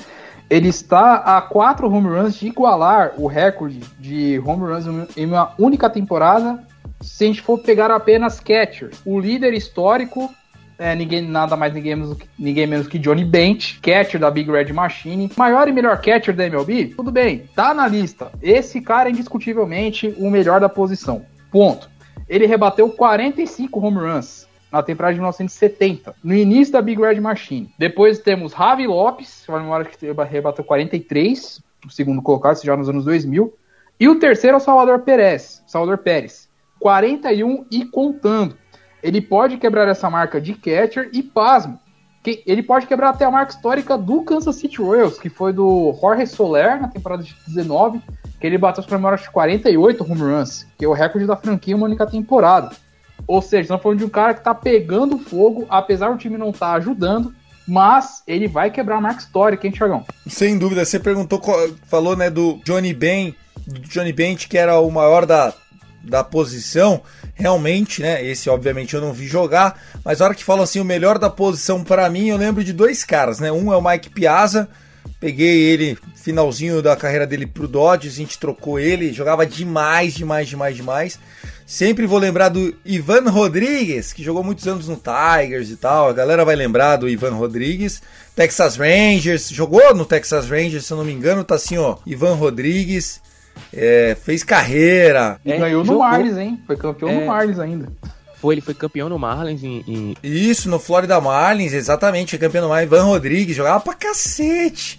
Ele está a quatro home runs de igualar o recorde de home runs em uma única temporada. Se a gente for pegar apenas catcher, o líder histórico é ninguém, nada mais ninguém menos, ninguém menos que Johnny Bench, catcher da Big Red Machine, maior e melhor catcher da MLB. Tudo bem, tá na lista. Esse cara é indiscutivelmente o melhor da posição. Ponto ele rebateu 45 home runs na temporada de 1970, no início da Big Red Machine. Depois temos Javi Lopes, que rebateu 43, o segundo colocado, já nos anos 2000. E o terceiro é o Salvador Pérez, Salvador Pérez, 41 e contando. Ele pode quebrar essa marca de catcher e pasmo. Ele pode quebrar até a marca histórica do Kansas City Royals, que foi do Jorge Soler na temporada de 19 que ele bateu os primeiros 48 home runs, que é o recorde da franquia em uma única temporada. Ou seja, estamos falando de um cara que está pegando fogo, apesar do time não estar tá ajudando, mas ele vai quebrar a marca histórica, hein, Thiagão? Sem dúvida, você perguntou, falou né, do Johnny Ben, do Johnny Bench, que era o maior da, da posição. Realmente, né? Esse, obviamente, eu não vi jogar, mas a hora que falam assim, o melhor da posição para mim, eu lembro de dois caras, né? Um é o Mike Piazza, Peguei ele, finalzinho da carreira dele pro Dodgers, a gente trocou ele, jogava demais, demais, demais, demais. Sempre vou lembrar do Ivan Rodrigues, que jogou muitos anos no Tigers e tal. A galera vai lembrar do Ivan Rodrigues. Texas Rangers, jogou no Texas Rangers, se eu não me engano, tá assim, ó. Ivan Rodrigues. É, fez carreira. E É, ganhou no jogou. Marlins, hein? Foi campeão É. no Marlins ainda. Foi, ele foi campeão no Marlins em, em- Isso, no Florida Marlins, exatamente, campeão mais. Ivan Rodrigues jogava pra cacete.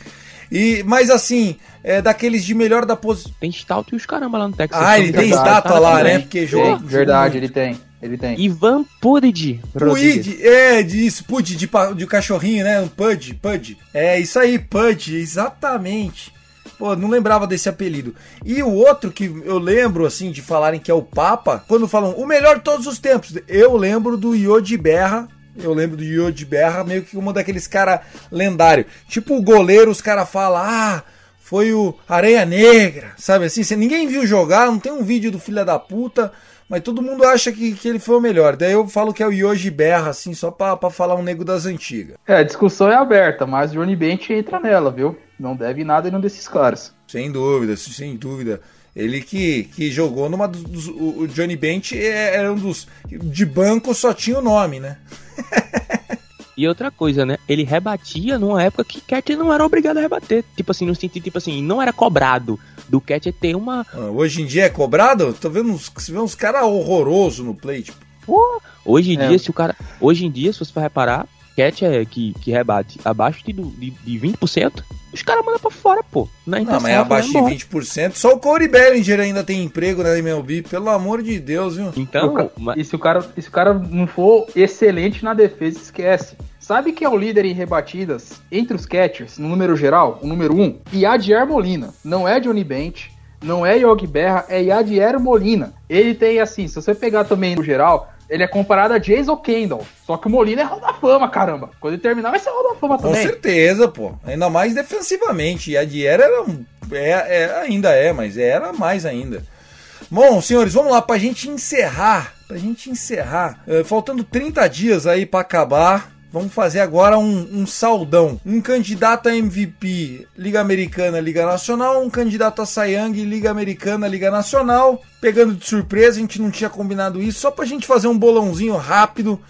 E, mas assim, é daqueles de melhor da posição. Tem stout e os caramba lá no Texas. Ah, ele tem Verdade, estátua lá, também. né? Porque Tem, jogou. verdade, ele tem. Ele tem. Ivan Pudid. Rodrigues. Puid, é, disso, Pud, de, pa- de cachorrinho, né? Um Pud, Pud. É, isso aí, Pud, exatamente. Pô, não lembrava desse apelido. E o outro que eu lembro, assim, de falarem que é o Papa, quando falam o melhor de todos os tempos, eu lembro do Yodi Berra. Eu lembro do Yodi Berra, meio que um daqueles cara lendário. Tipo o goleiro, os caras falam, ah, foi o Areia Negra, sabe assim? Cê- ninguém viu jogar, não tem um vídeo do filho da puta, mas todo mundo acha que, que ele foi o melhor. Daí eu falo que é o Yoji Berra, assim, só pra, pra falar um nego das antigas. É, a discussão é aberta, mas Johnny Bench entra nela, viu? Não deve nada nenhum desses caras. Sem dúvida, sem dúvida. Ele que, que jogou numa dos. dos- o Johnny Bench é- era um dos. De banco só tinha o nome, né? E outra coisa, né? Ele rebatia numa época que Cat não era obrigado a rebater. Tipo assim, no sentido, tipo assim, não era cobrado do Cat ter uma. Ah, Hoje em dia é cobrado? Tô vendo uns, você vê uns caras horrorosos no plate. Pô, hoje em É. dia, se o cara. Hoje em dia, se você for reparar, Cat é que, que rebate abaixo de, de, de 20%, os caras mandam pra fora, pô. Na Não, mas é abaixo vai embora. de 20%. Só o Corey Bellinger ainda tem emprego na MLB, pelo amor de Deus, viu? Então, O ca- ma- E se o, cara, se o cara não for excelente na defesa, esquece. Sabe quem é o líder em rebatidas entre os catchers, no número geral? O número 1? Um? Yadier Molina. Não é Johnny Bench, não é Yogi Berra, é Yadier Molina. Ele tem, assim, se você pegar também no geral, ele é comparado a Jason Kendall. Só que o Molina é Hall da Fama, caramba. Quando ele terminar, vai ser Hall da Fama Com também. certeza, pô. Ainda mais defensivamente. E a Diera era um. É, é- ainda é, mas era mais ainda. Bom, senhores, vamos lá pra gente encerrar. Pra gente encerrar. eh, faltando 30 dias aí pra acabar. Vamos fazer agora um, um saudão. Um candidato a MVP Liga Americana, Liga Nacional. Um candidato a Sayang, Liga Americana, Liga Nacional. Pegando de surpresa, a gente não tinha combinado isso. Só pra gente fazer um bolãozinho rápido.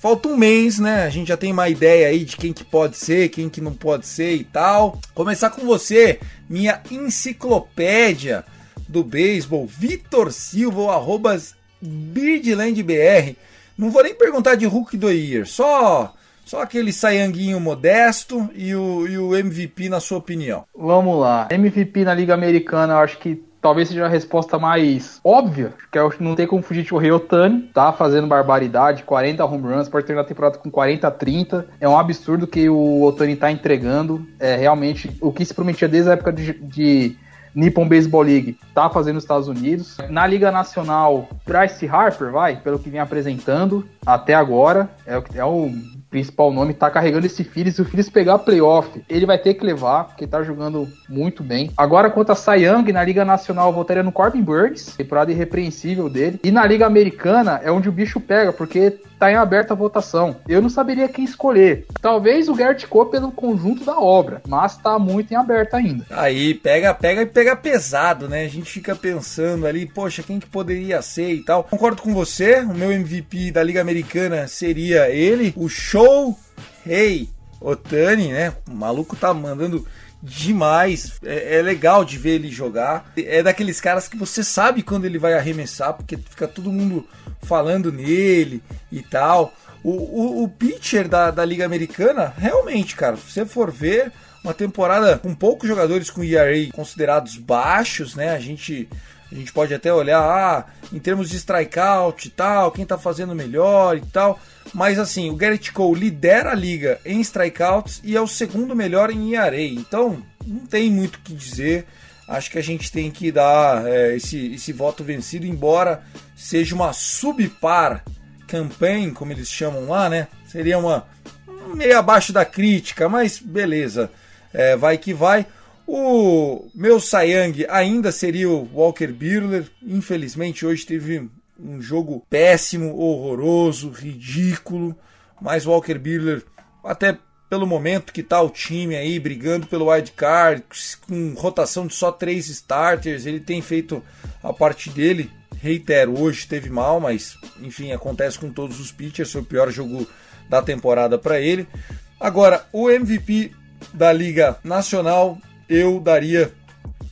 Falta um mês, né? A gente já tem uma ideia aí de quem que pode ser, quem que não pode ser e tal. Começar com você, minha enciclopédia do beisebol, Vitor Silva, o arroba BirdlandBR. Não vou nem perguntar de Hulk do Year, só, só aquele saianguinho modesto e o, e o MVP na sua opinião. Vamos lá. MVP na Liga Americana, eu acho que talvez seja a resposta mais óbvia, que é o- não tem como fugir de Rei Otani, tá fazendo barbaridade, 40 home runs, pode terminar a temporada com 40 a 30. É um absurdo que o Otani tá entregando. É realmente o que se prometia desde a época de, de Nippon Baseball League, tá fazendo nos Estados Unidos. Na Liga Nacional, Bryce Harper, vai, pelo que vem apresentando até agora, é o é o principal nome, tá carregando esse Phillies. Se o Phillies pegar playoff, ele vai ter que levar, porque tá jogando muito bem. Agora, quanto a Cy Young, na Liga Nacional, eu votaria no Corbin Burns, temporada irrepreensível dele. E na Liga Americana, é onde o bicho pega, porque tá em aberta votação. Eu não saberia quem escolher. Talvez o Garrett Cole pelo conjunto da obra, mas tá muito em aberto ainda. Aí pega, pega e pega pesado, né? A gente fica pensando ali, poxa, quem que poderia ser e tal. Concordo com você, o meu MVP da Liga Americana seria ele, o Show Rei Otani, né? O maluco tá mandando demais. É, é legal de ver ele jogar. É daqueles caras que você sabe quando ele vai arremessar, porque fica todo mundo falando nele e tal. O, o, o pitcher da, da Liga Americana, realmente, cara, se você for ver, uma temporada com poucos jogadores com ERA considerados baixos, né? A gente, a gente pode até olhar, ah, em termos de strikeout e tal, quem tá fazendo melhor e tal. Mas assim, o Garrett Cole lidera a liga em strikeouts e é o segundo melhor em ERA. Então, não tem muito o que dizer. Acho que a gente tem que dar é, esse, esse voto vencido, embora seja uma subpar campaign, como eles chamam lá, né? Seria uma meio abaixo da crítica, mas beleza. É, vai que vai. O meu Sayang ainda seria o Walker Buehler. Infelizmente hoje teve um jogo péssimo, horroroso, ridículo. Mas Walker Buehler, até pelo momento que tá o time aí brigando pelo wild card, com rotação de só três starters, ele tem feito a parte dele. Reitero, hoje teve mal, mas enfim, acontece com todos os pitchers, foi o pior jogo da temporada para ele. Agora, o MVP da Liga Nacional, eu daria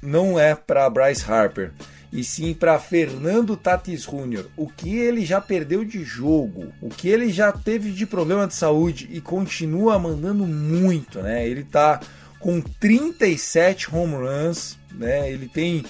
não é para Bryce Harper, e sim para Fernando Tatis Jr. O que ele já perdeu de jogo, o que ele já teve de problema de saúde e continua mandando muito, né? Ele tá com 37 home runs, né? Ele tem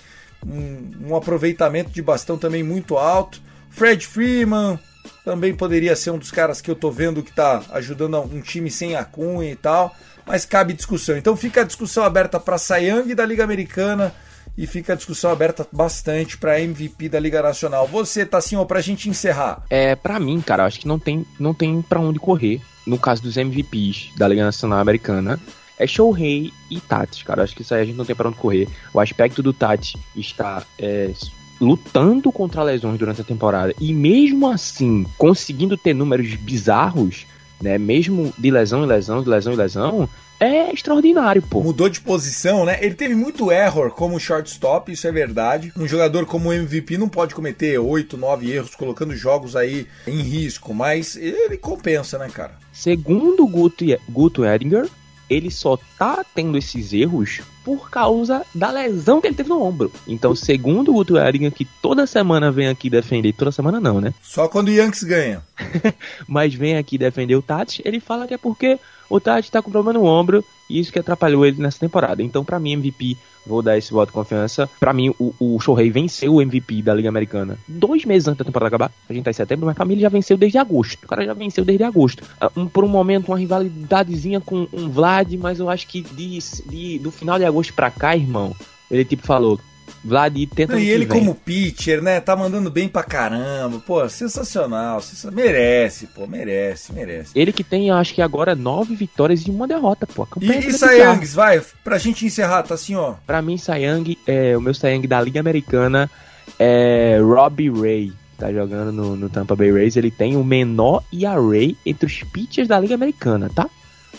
um, um aproveitamento de bastão também muito alto. Fred Freeman também poderia ser um dos caras que eu tô vendo que tá ajudando um time sem a cunha e tal, mas cabe discussão. Então fica a discussão aberta para Sayang da Liga Americana e fica a discussão aberta bastante para MVP da Liga Nacional. Você, assim, ó, pra gente encerrar. É, para mim, cara, acho que não tem, não tem para onde correr. No caso dos MVPs da Liga Nacional Americana, é Shohei e Tati, cara. Acho que isso aí a gente não tem para onde correr. O aspecto do Tati está é, lutando contra lesões durante a temporada e mesmo assim conseguindo ter números bizarros, né? Mesmo de lesão em lesão, de lesão em lesão, é extraordinário, pô. Mudou de posição, né? Ele teve muito error como shortstop, isso é verdade. Um jogador como MVP não pode cometer 8, 9 erros colocando jogos aí em risco, mas ele compensa, né, cara? Segundo Guto, Guto Edinger, ele só tá tendo esses erros por causa da lesão que ele teve no ombro. Então, segundo o Guto Edinger, que toda semana vem aqui defender, toda semana não, né? Só quando o Yankees ganha. Mas vem aqui defender o Tati, ele fala que é porque o Tati tá com problema no ombro e isso que atrapalhou ele nessa temporada. Então, para mim, MVP, vou dar esse voto de confiança. Para mim, o, o Shohei venceu o MVP da Liga Americana dois meses antes da temporada acabar. A gente tá em setembro, mas pra mim ele já venceu desde agosto. O cara já venceu desde agosto. Ah, um, por um momento, uma rivalidadezinha com um Vlad, mas eu acho que de, de, do final de agosto pra cá, irmão, ele tipo falou: Vlad tenta. E ele, como pitcher, né? Tá mandando bem pra caramba. Pô, sensacional. Merece, pô, merece, merece. Ele que tem, acho que agora, nove vitórias e uma derrota, pô. E, e Sayangs, vai, pra gente encerrar, tá assim, ó. Pra mim, Sayang, é, o meu Sayang da Liga Americana é Robbie Ray. Tá jogando no, no Tampa Bay Rays. Ele tem o menor ERA entre os pitchers da Liga Americana, tá?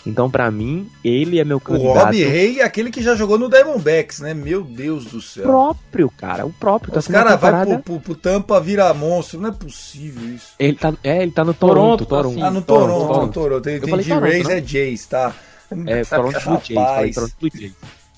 Então, para mim, ele é meu candidato. O Rob Rey é aquele que já jogou no Diamondbacks, né? Meu Deus do céu. O próprio, cara. O próprio. Tá Os caras temporada... vai pro, pro, pro, Tampa virar monstro. Não é possível isso. Ele tá, é, ele tá no Toronto. Toronto, Toronto. Ah, no Toronto. Toronto, Toronto. Toronto. Tem, tem de Rays é Jays, tá? É, Toronto Blue Jays. Falei Toronto Blue Jays.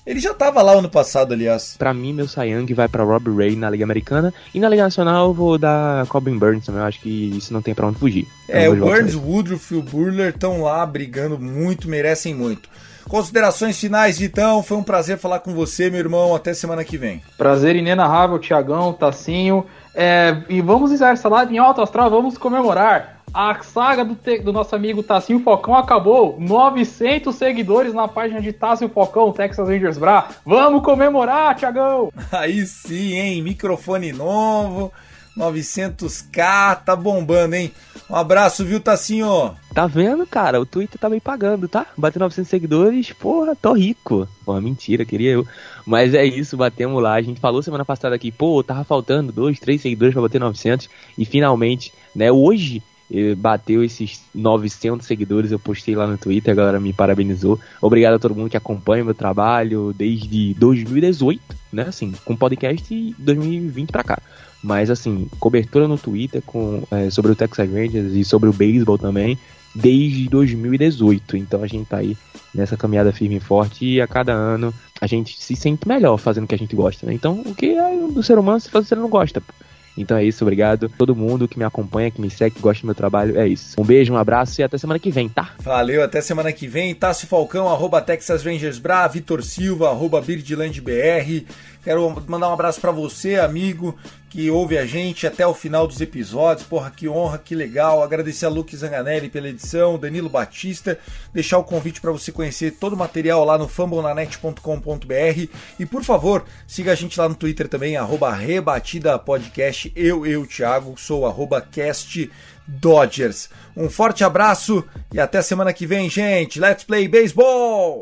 Ele já tava lá ano passado, aliás. Para mim, meu Sayang vai para Rob Ray na Liga Americana. E na Liga Nacional eu vou dar Corbin Burns também. Eu acho que isso não tem pra onde fugir. É, o Burns, Woodruff e o Burler estão lá brigando muito, merecem muito. Considerações finais, Vitão. Foi um prazer falar com você, meu irmão. Até semana que vem. Prazer inenarrável, Tiagão, Tacinho. É, e vamos usar essa live em alto astral, vamos comemorar. A saga do, te, do nosso amigo Tassinho Focão acabou. 900 seguidores na página de Tassinho Focão, Texas Rangers Bra. Vamos comemorar, Tiagão! Aí sim, hein? Microfone novo. 900k, tá bombando, hein? Um abraço, viu, Tassinho? Tá vendo, cara? O Twitter tá me pagando, tá? Bateu 900 seguidores, porra, tô rico. Porra, mentira, queria eu. Mas é isso, batemos lá. A gente falou semana passada aqui, pô, tava faltando dois, três seguidores pra bater 900. E finalmente, né, hoje bateu esses 900 seguidores, eu postei lá no Twitter, a galera me parabenizou. Obrigado a todo mundo que acompanha meu trabalho desde 2018, né, assim, com podcast de 2020 pra cá. Mas, assim, cobertura no Twitter com, é, sobre o Texas Rangers e sobre o beisebol também, desde 2018. Então a gente tá aí nessa caminhada firme e forte e a cada ano a gente se sente melhor fazendo o que a gente gosta, né? Então, o que é do ser humano se você não gosta? Pô? Então é isso, obrigado. Todo mundo que me acompanha, que me segue, que gosta do meu trabalho, é isso. Um beijo, um abraço e até semana que vem, tá? Valeu, até semana que vem. Tássio Falcão, arroba Texas Rangers Bra, Vitor Silva, arroba BirdlandBR. Quero mandar um abraço para você, amigo, que ouve a gente até o final dos episódios. Porra, que honra, que legal. Agradecer a Luke Zanganelli pela edição, Danilo Batista. Deixar o convite para você conhecer todo o material lá no fambonanet.com.br. E por favor, siga a gente lá no Twitter também, arroba Rebatida Podcast. Eu, eu, Thiago, sou arroba Cast Dodgers. Um forte abraço e até semana que vem, gente. Let's play baseball!